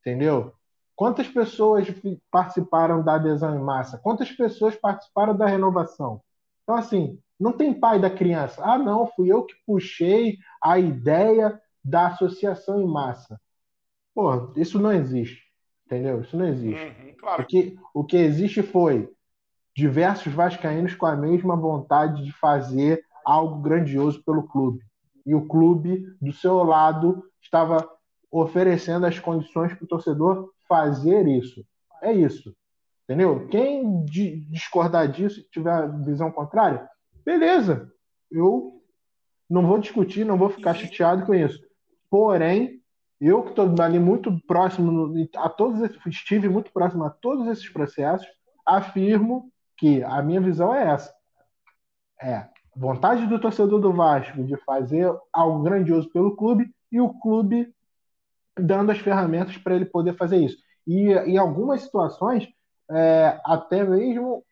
Entendeu? Quantas pessoas participaram da adesão em massa? Quantas pessoas participaram da renovação? Então, assim, não tem pai da criança. Ah, não, fui eu que puxei a ideia da associação em massa. Pô, isso não existe. Entendeu? Isso não existe. Uhum, claro. Porque o que existe foi diversos vascaínos com a mesma vontade de fazer algo grandioso pelo clube. E o clube, do seu lado, estava oferecendo as condições para o torcedor fazer isso. É isso. Entendeu? Quem discordar disso, tiver visão contrária, beleza. Eu não vou discutir, não vou ficar chateado com isso. Porém, eu que estou ali muito próximo a todos estive muito próximo a todos esses processos, afirmo que a minha visão é essa. É vontade do torcedor do Vasco de fazer algo grandioso pelo clube e o clube dando as ferramentas para ele poder fazer isso. E em algumas situações, é, até mesmo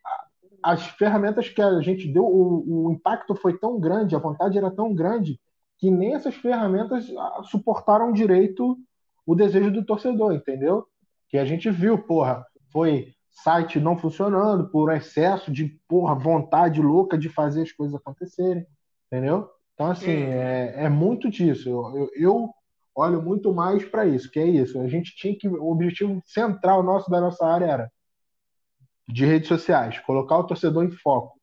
as ferramentas que a gente deu, o, o, impacto foi tão grande, a vontade era tão grande, que nem essas ferramentas ah, suportaram direito o desejo do torcedor, entendeu? Que a gente viu, porra, foi site não funcionando por excesso de porra, vontade louca de fazer as coisas acontecerem, entendeu? Então, assim, é, é muito disso. Eu, eu, eu olho muito mais para isso, que é isso. A gente tinha que. O objetivo central nosso da nossa área era de redes sociais, colocar o torcedor em foco.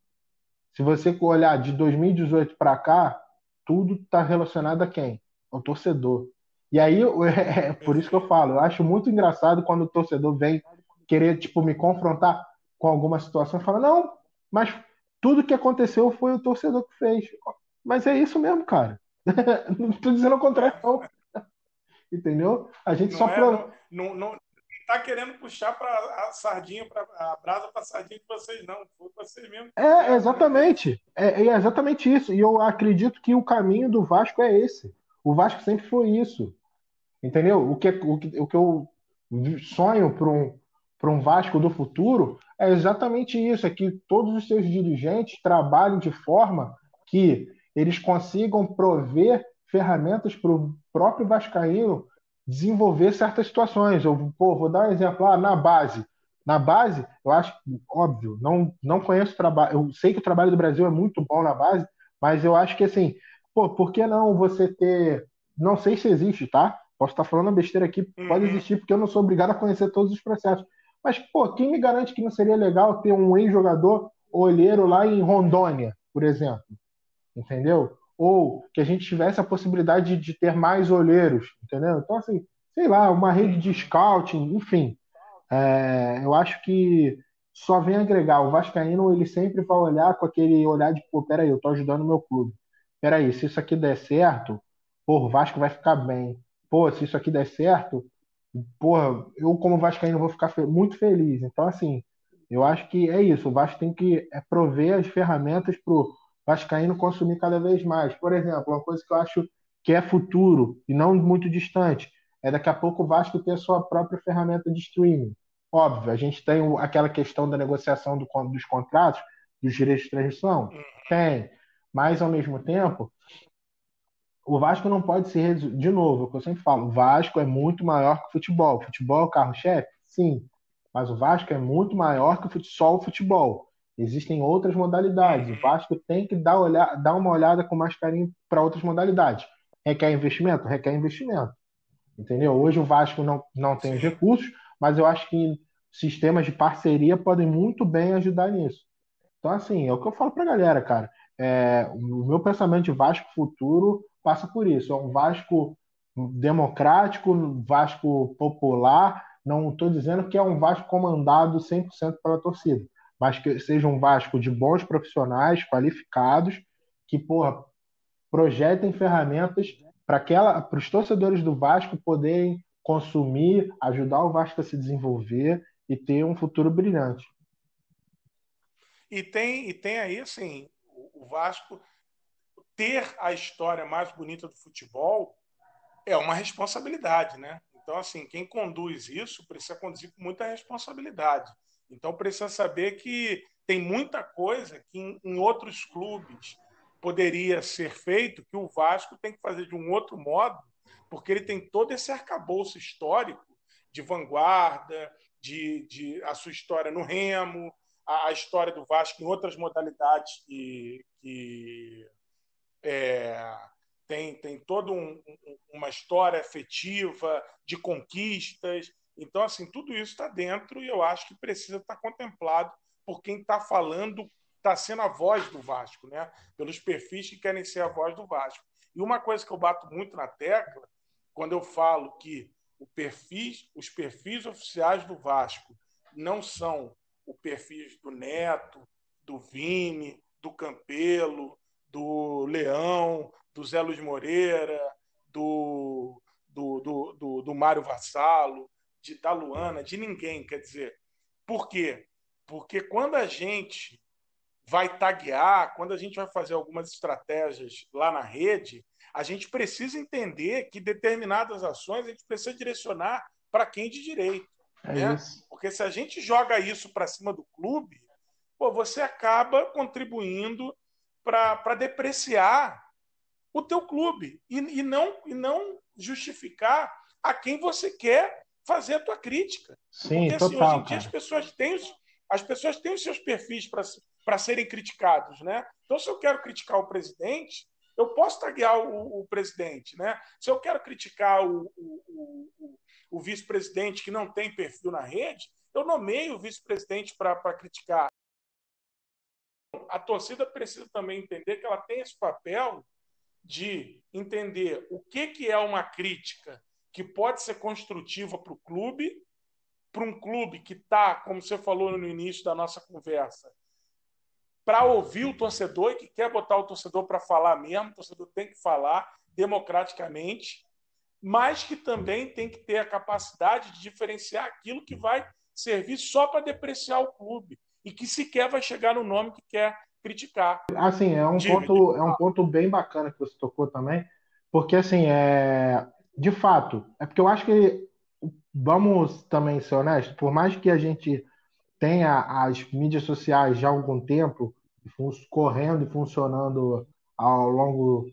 Se você olhar de 2018 para cá, tudo está relacionado a quem? Ao torcedor. E aí, é, por isso que eu falo, eu acho muito engraçado quando o torcedor vem querer, tipo, me confrontar com alguma situação e fala, não, mas tudo que aconteceu foi o torcedor que fez. Mas é isso mesmo, cara. não estou dizendo o contrário, não. Entendeu? A gente não só. É, não, não, tá querendo puxar para a sardinha, para a brasa para a sardinha de vocês, não. Foi vocês mesmo. É, exatamente. É, é, exatamente isso. E eu acredito que o caminho do Vasco é esse. O Vasco sempre foi isso. Entendeu? O que, o que, o que eu sonho para um, um Vasco do futuro é exatamente isso: é que todos os seus dirigentes trabalhem de forma que eles consigam prover ferramentas para o próprio Vascaíno desenvolver certas situações. Eu pô, vou dar um exemplo lá na base. Na base, eu acho óbvio, não, não conheço o trabalho. Eu sei que o trabalho do Brasil é muito bom na base, mas eu acho que assim, pô, por que não você ter. Não sei se existe, tá? Posso estar falando besteira aqui, uhum. pode existir, porque eu não sou obrigado a conhecer todos os processos. Mas, pô, quem me garante que não seria legal ter um ex-jogador olheiro lá em Rondônia, por exemplo? Entendeu? ou que a gente tivesse a possibilidade de, ter mais olheiros, entendeu? Então, assim, sei lá, uma rede de scouting, enfim. É, eu acho que só vem agregar. O Vascaíno, ele sempre vai olhar com aquele olhar de, pô, peraí, eu tô ajudando o meu clube. Peraí, se isso aqui der certo, pô, o Vasco vai ficar bem. Pô, se isso aqui der certo, porra, eu como Vascaíno vou ficar muito feliz. Então, assim, eu acho que é isso. O Vasco tem que é, prover as ferramentas pro vascaíno consumir cada vez mais. Por exemplo, uma coisa que eu acho que é futuro e não muito distante é daqui a pouco o Vasco ter a sua própria ferramenta de streaming. Óbvio, a gente tem aquela questão da negociação do, dos contratos, dos direitos de transmissão? Uhum. Tem. Mas, ao mesmo tempo, o Vasco não pode ser. De novo, é o que eu sempre falo: o Vasco é muito maior que o futebol. O futebol é o carro-chefe? Sim. Mas o Vasco é muito maior que só o futebol. Existem outras modalidades. O. Vasco tem que dar, olhar, dar uma olhada com mais carinho para outras modalidades. Requer investimento? Requer investimento. Entendeu? Hoje o Vasco não, não tem os recursos, mas eu acho que sistemas de parceria podem muito bem ajudar nisso. Então, assim, é o que eu falo para a galera, cara. É, o meu pensamento de Vasco futuro passa por isso. É um Vasco democrático, um Vasco popular. Não estou dizendo que é um Vasco comandado 100% pela torcida, mas que seja um Vasco de bons profissionais, qualificados, que, porra, projetem ferramentas para os torcedores do Vasco poderem consumir, ajudar o Vasco a se desenvolver e ter um futuro brilhante. E tem, e tem aí, assim, o Vasco ter a história mais bonita do futebol é uma responsabilidade, né? Então, assim, quem conduz isso precisa conduzir com muita responsabilidade. Então, precisa saber que tem muita coisa que em, em outros clubes poderia ser feito, que o Vasco tem que fazer de um outro modo, porque ele tem todo esse arcabouço histórico de vanguarda, de, de a sua história no remo, a, a história do Vasco em outras modalidades que, que é, tem, tem toda um, uma história afetiva de conquistas. Então, assim, tudo isso está dentro e eu acho que precisa estar contemplado por quem está falando, está sendo a voz do Vasco, né? pelos perfis que querem ser a voz do Vasco. E uma coisa que eu bato muito na tecla, quando eu falo que perfis, os perfis oficiais do Vasco não são o perfil do Neto, do Vini, do Campelo, do Leão, do Zé Luiz Moreira, do, do, do, do, do Mário Vassalo, de, da Luana, de ninguém, quer dizer. Por quê? Porque quando a gente vai taguear, quando a gente vai fazer algumas estratégias lá na rede, a gente precisa entender que determinadas ações a gente precisa direcionar para quem de direito. É né? Porque se a gente joga isso para cima do clube, pô, você acaba contribuindo para depreciar o teu clube e, e, não, e não justificar a quem você quer fazer a tua crítica. Sim, Porque, total, assim, hoje em dia as pessoas têm os, as pessoas têm os seus perfis para serem criticados, né? Então, se eu quero criticar o presidente, eu posso taguear o, o presidente, né? Se eu quero criticar o, o, o o vice-presidente que não tem perfil na rede, eu nomeio o vice-presidente para criticar. A torcida precisa também entender que ela tem esse papel de entender o que, que é uma crítica que pode ser construtiva para o clube, para um clube que está, como você falou no início da nossa conversa, para ouvir o torcedor e que quer botar o torcedor para falar mesmo, o torcedor tem que falar democraticamente, mas que também tem que ter a capacidade de diferenciar aquilo que vai servir só para depreciar o clube e que sequer vai chegar no nome que quer criticar. Assim, é um ponto é um ponto bem bacana que você tocou também, porque assim, é de fato, é porque eu acho que vamos também ser honestos, por mais que a gente tenha as mídias sociais já há algum tempo correndo e funcionando ao longo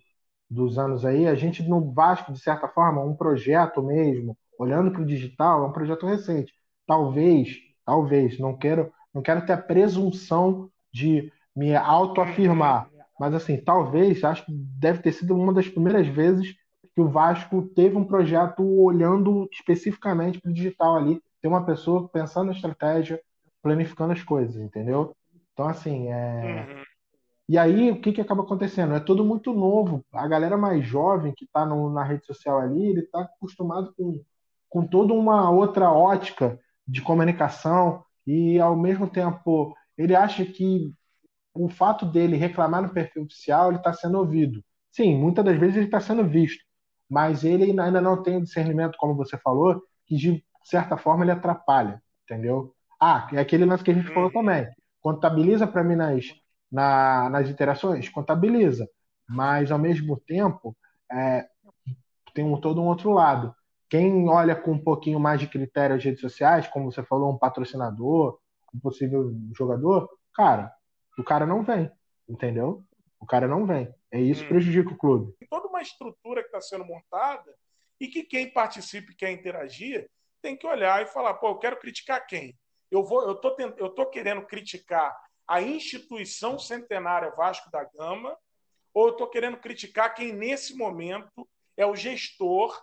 dos anos aí, a gente no Vasco, de certa forma, um projeto mesmo, olhando para o digital, é um projeto recente. Talvez, talvez, não quero, não quero ter a presunção de me autoafirmar, mas assim, talvez, acho que deve ter sido uma das primeiras vezes que o Vasco teve um projeto olhando especificamente para o digital ali, ter uma pessoa pensando na estratégia, planificando as coisas, entendeu? Então, assim, é... Uhum. E aí, o que, que acaba acontecendo? É tudo muito novo. A galera mais jovem que está na rede social ali, ele está acostumado com, com toda uma outra ótica de comunicação e, ao mesmo tempo, ele acha que o fato dele reclamar no perfil oficial, ele está sendo ouvido. Sim, muitas das vezes ele está sendo visto, mas ele ainda não tem o discernimento, como você falou, que de certa forma ele atrapalha, entendeu? Ah, é aquele lance que a gente falou uhum. também. Contabiliza para mim nas, na, nas interações? Contabiliza. Mas, ao mesmo tempo, é, tem um, todo um outro lado, quem olha com um pouquinho mais de critério as redes sociais, como você falou, um patrocinador, um possível jogador, cara, o cara não vem, entendeu? O cara não vem. É isso que hum. prejudica o clube. Tem toda uma estrutura que está sendo montada e que quem participe e quer interagir tem que olhar e falar, pô, eu quero criticar quem? Eu vou, eu tô, eu tô querendo criticar a instituição centenária Vasco da Gama ou eu estou querendo criticar quem nesse momento é o gestor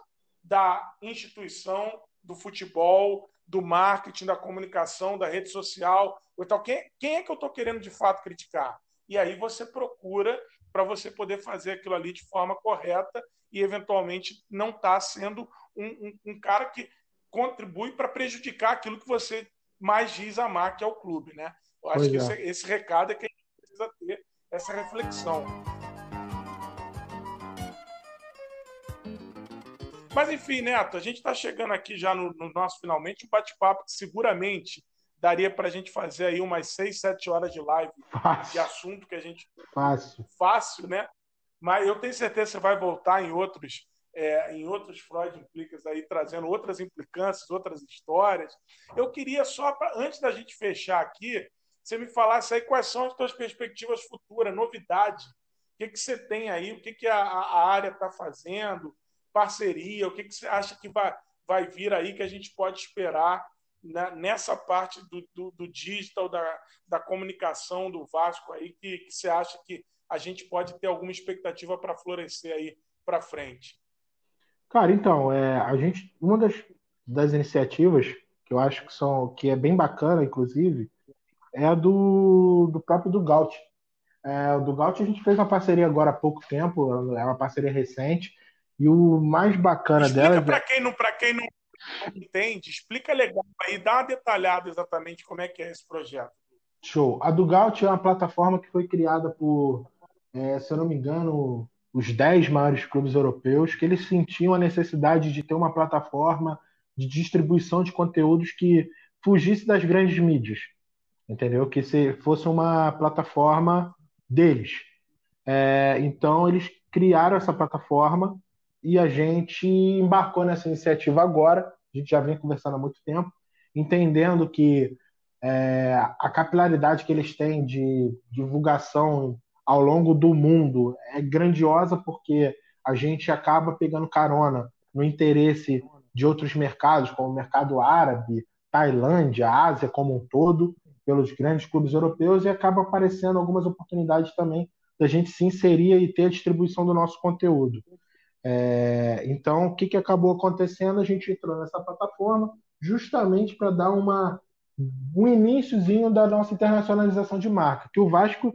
da instituição do futebol, do marketing, da comunicação, da rede social. Então, quem, quem é que eu estou querendo de fato criticar? E aí você procura para você poder fazer aquilo ali de forma correta e, eventualmente, não estar tá sendo um, um, um, cara que contribui para prejudicar aquilo que você mais diz amar, que é o clube. Né? Eu acho que é. esse, esse recado é que a gente precisa ter essa reflexão. Mas enfim, Neto, a gente está chegando aqui já no, no nosso finalmente um bate-papo que seguramente daria para a gente fazer aí umas 6, 7 horas de live fácil. de assunto que a gente. Fácil. Fácil, né? Mas eu tenho certeza que você vai voltar em outros. É, em outros Freud Implicas aí, trazendo outras implicâncias, outras histórias. Eu queria só, pra, antes da gente fechar aqui, você me falasse aí quais são as suas perspectivas futuras, novidade. O que, que você tem aí, o que, que a, a área está fazendo, parceria? O que, que você acha que vai, vai vir aí que a gente pode esperar né, nessa parte do, do, do, digital, da, da comunicação do Vasco aí, que, que você acha que a gente pode ter alguma expectativa para florescer aí para frente? Cara, então, é, a gente, uma das, das iniciativas que eu acho que são que é bem bacana, inclusive, é a do, do próprio do Gaut. É, do Gaut a gente fez uma parceria agora há pouco tempo, é uma parceria recente, e o mais bacana explica dela. Para quem, não, quem não, entende, explica legal aí, dá uma detalhada exatamente como é que é esse projeto. Show. A Dugout é uma plataforma que foi criada por, é, se eu não me engano, os 10 maiores clubes europeus, que eles sentiam a necessidade de ter uma plataforma de distribuição de conteúdos que fugisse das grandes mídias. Entendeu? Que se fosse uma plataforma deles. É, então, eles criaram essa plataforma e a gente embarcou nessa iniciativa agora. A gente já vem conversando há muito tempo, entendendo que é, a capilaridade que eles têm de divulgação ao longo do mundo é grandiosa porque a gente acaba pegando carona no interesse de outros mercados, como o mercado árabe, Tailândia, Ásia como um todo, pelos grandes clubes europeus, e acaba aparecendo algumas oportunidades também da gente se inserir e ter a distribuição do nosso conteúdo. É, então, o que, que acabou acontecendo? A gente entrou nessa plataforma justamente para dar uma, um iníciozinho da nossa internacionalização de marca. Que o Vasco,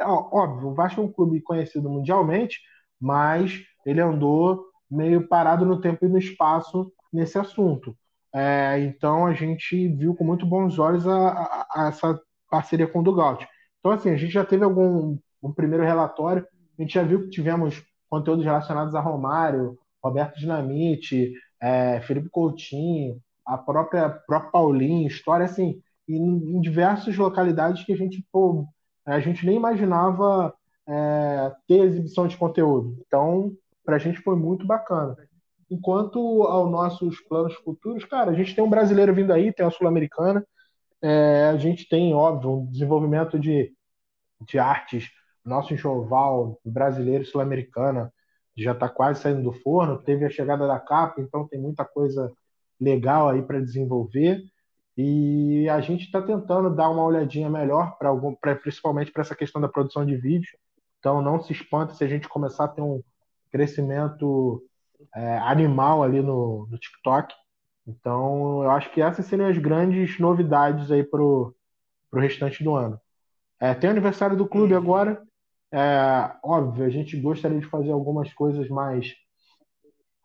óbvio, o Vasco é um clube conhecido mundialmente, mas ele andou meio parado no tempo e no espaço nesse assunto. É, então, a gente viu com muito bons olhos a, a, a essa parceria com o Dugout. Então, assim, a gente já teve algum um primeiro relatório, a gente já viu que tivemos conteúdos relacionados a Romário, Roberto Dinamite, é, Felipe Coutinho, a própria, própria Paulinho, história assim, em, em diversas localidades que a gente, pô, a gente nem imaginava é, ter exibição de conteúdo. Então, para a gente foi muito bacana. Enquanto aos nossos planos futuros, cara, a gente tem um brasileiro vindo aí, tem a Sul-Americana, é, a gente tem, óbvio, um desenvolvimento de, de artes nosso enxoval brasileiro sul-americana já está quase saindo do forno. Teve a chegada da capa, então tem muita coisa legal aí para desenvolver. E a gente está tentando dar uma olhadinha melhor para algum, pra, principalmente para essa questão da produção de vídeo. Então não se espanta se a gente começar a ter um crescimento é, animal ali no, no TikTok. Então eu acho que essas seriam as grandes novidades aí para o restante do ano. É, tem o aniversário do clube agora, é, óbvio, a gente gostaria de fazer algumas coisas mais,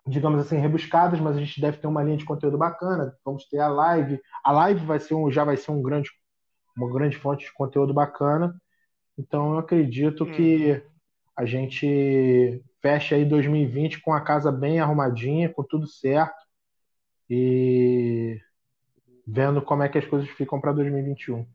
digamos assim, rebuscadas, mas a gente deve ter uma linha de conteúdo bacana. Vamos ter a live. A live vai ser um, já vai ser um grande, uma grande fonte de conteúdo bacana. Então eu acredito hum. que uhum. a gente feche aí 2020 com a casa bem arrumadinha, com tudo certo e vendo como é que as coisas ficam para 2021.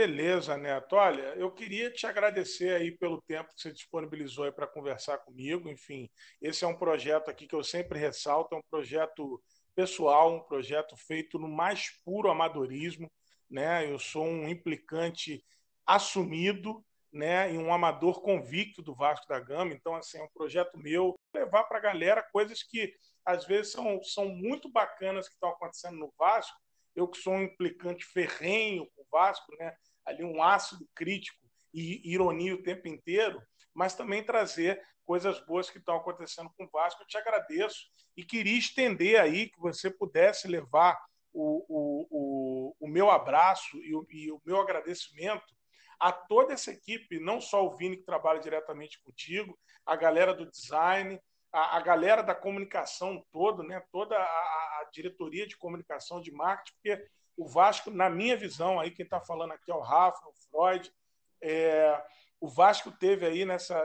Beleza, Neto. Olha, eu queria te agradecer aí pelo tempo que você disponibilizou aí para conversar comigo. Enfim, esse é um projeto aqui que eu sempre ressalto, é um projeto pessoal, um projeto feito no mais puro amadorismo, né? Eu sou um implicante assumido, né, e um amador convicto do Vasco da Gama. Então, assim, é um projeto meu levar para a galera coisas que às vezes são, são muito bacanas que estão acontecendo no Vasco. Eu que sou um implicante ferrenho com o Vasco, né, ali um ácido crítico e ironia o tempo inteiro, mas também trazer coisas boas que estão acontecendo com o Vasco. Eu te agradeço e queria estender aí que você pudesse levar o, o, o, o meu abraço e o, e o meu agradecimento a toda essa equipe, não só o Vini que trabalha diretamente contigo, a galera do design, a, a galera da comunicação toda, né, toda a, a, diretoria de comunicação de marketing, porque o Vasco, na minha visão, aí quem está falando aqui é o Rafa, o Freud, é, o Vasco teve aí nessa,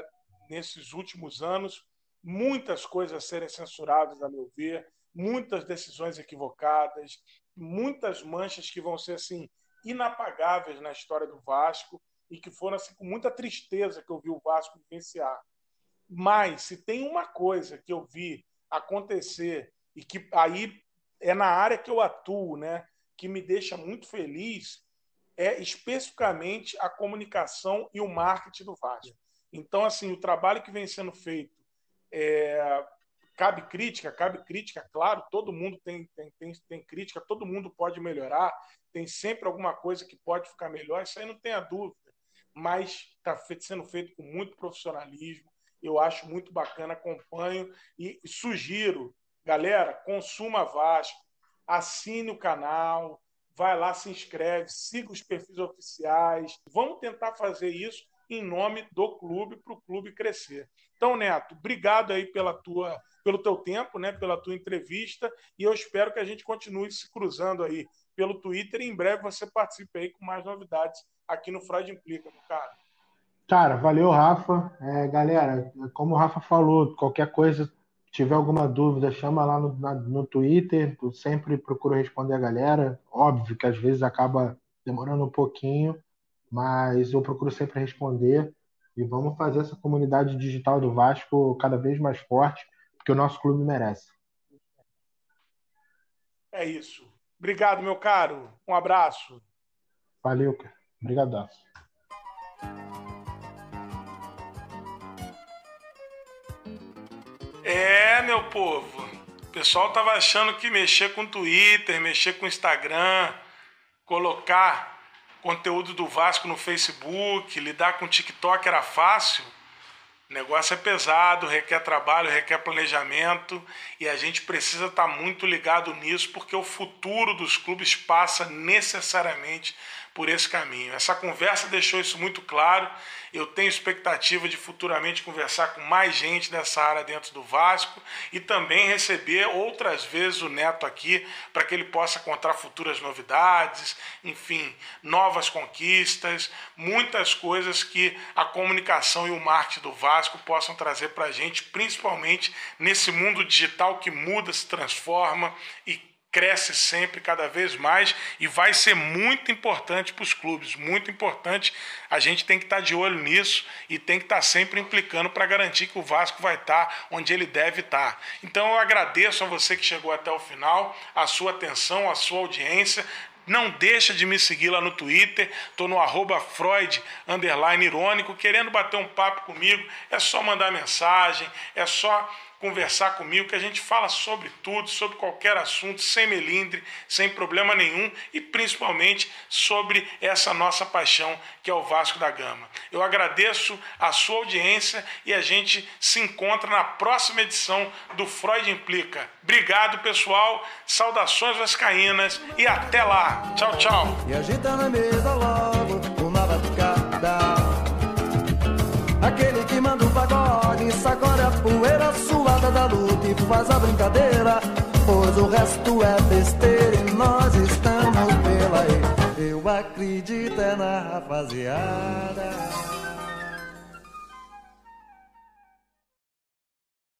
nesses últimos anos muitas coisas a serem censuradas, a meu ver, muitas decisões equivocadas, muitas manchas que vão ser assim inapagáveis na história do Vasco e que foram assim com muita tristeza que eu vi o Vasco vivenciar. Mas se tem uma coisa que eu vi acontecer e que aí é na área que eu atuo, né, que me deixa muito feliz, é especificamente a comunicação e o marketing do Vasco. Então, assim, o trabalho que vem sendo feito é, cabe crítica, cabe crítica, claro, todo mundo tem, tem, tem, tem, crítica, todo mundo pode melhorar, tem sempre alguma coisa que pode ficar melhor, isso aí não tenha dúvida, mas está sendo feito com muito profissionalismo, eu acho muito bacana, acompanho e sugiro, galera, consuma Vasco, assine o canal, vai lá, se inscreve, siga os perfis oficiais, vamos tentar fazer isso em nome do clube para o clube crescer. Então, Neto, obrigado aí pela tua pelo teu tempo, né, pela tua entrevista, e eu espero que a gente continue se cruzando aí pelo Twitter e em breve você participe aí com mais novidades aqui no Freud Implica, meu cara. Cara, valeu, Rafa. É, galera, como o Rafa falou, qualquer coisa, tiver alguma dúvida, chama lá no, na, no Twitter. Eu sempre procuro responder a galera. Óbvio que às vezes acaba demorando um pouquinho, mas eu procuro sempre responder. E vamos fazer essa comunidade digital do Vasco cada vez mais forte que o nosso clube merece. É isso. Obrigado, meu caro. Um abraço. Valeu, cara. Obrigadaço. É, meu povo. O pessoal tava achando que mexer com Twitter, mexer com Instagram, colocar conteúdo do Vasco no Facebook, lidar com TikTok era fácil. O negócio é pesado, requer trabalho, requer planejamento e a gente precisa estar muito ligado nisso porque o futuro dos clubes passa necessariamente por esse caminho. Essa conversa deixou isso muito claro. Eu tenho expectativa de futuramente conversar com mais gente dessa área dentro do Vasco e também receber outras vezes o Neto aqui para que ele possa contar futuras novidades, enfim, novas conquistas, muitas coisas que a comunicação e o marketing do Vasco possam trazer para a gente, principalmente nesse mundo digital que muda, se transforma e cresce sempre cada vez mais e vai ser muito importante para os clubes, muito importante. A gente tem que estar tá de olho nisso e tem que estar tá sempre implicando para garantir que o Vasco vai estar tá onde ele deve estar. Então eu agradeço a você que chegou até o final, a sua atenção, a sua audiência. Não deixa de me seguir lá no Twitter, estou no arroba Freud, irônico, querendo bater um papo comigo, é só mandar mensagem, é só conversar comigo, que a gente fala sobre tudo, sobre qualquer assunto, sem melindre, sem problema nenhum e principalmente sobre essa nossa paixão que é o Vasco da Gama. Eu agradeço a sua audiência e a gente se encontra na próxima edição do Freud Implica. Obrigado, pessoal. Saudações vascaínas e até lá. Tchau, tchau. E agita na mesa logo uma batucada. Aquele que manda o pagode, sacode a poeira suada da luta e faz a brincadeira. Pois o resto é besteira e nós estamos pela aí. Eu acredito é na rapaziada.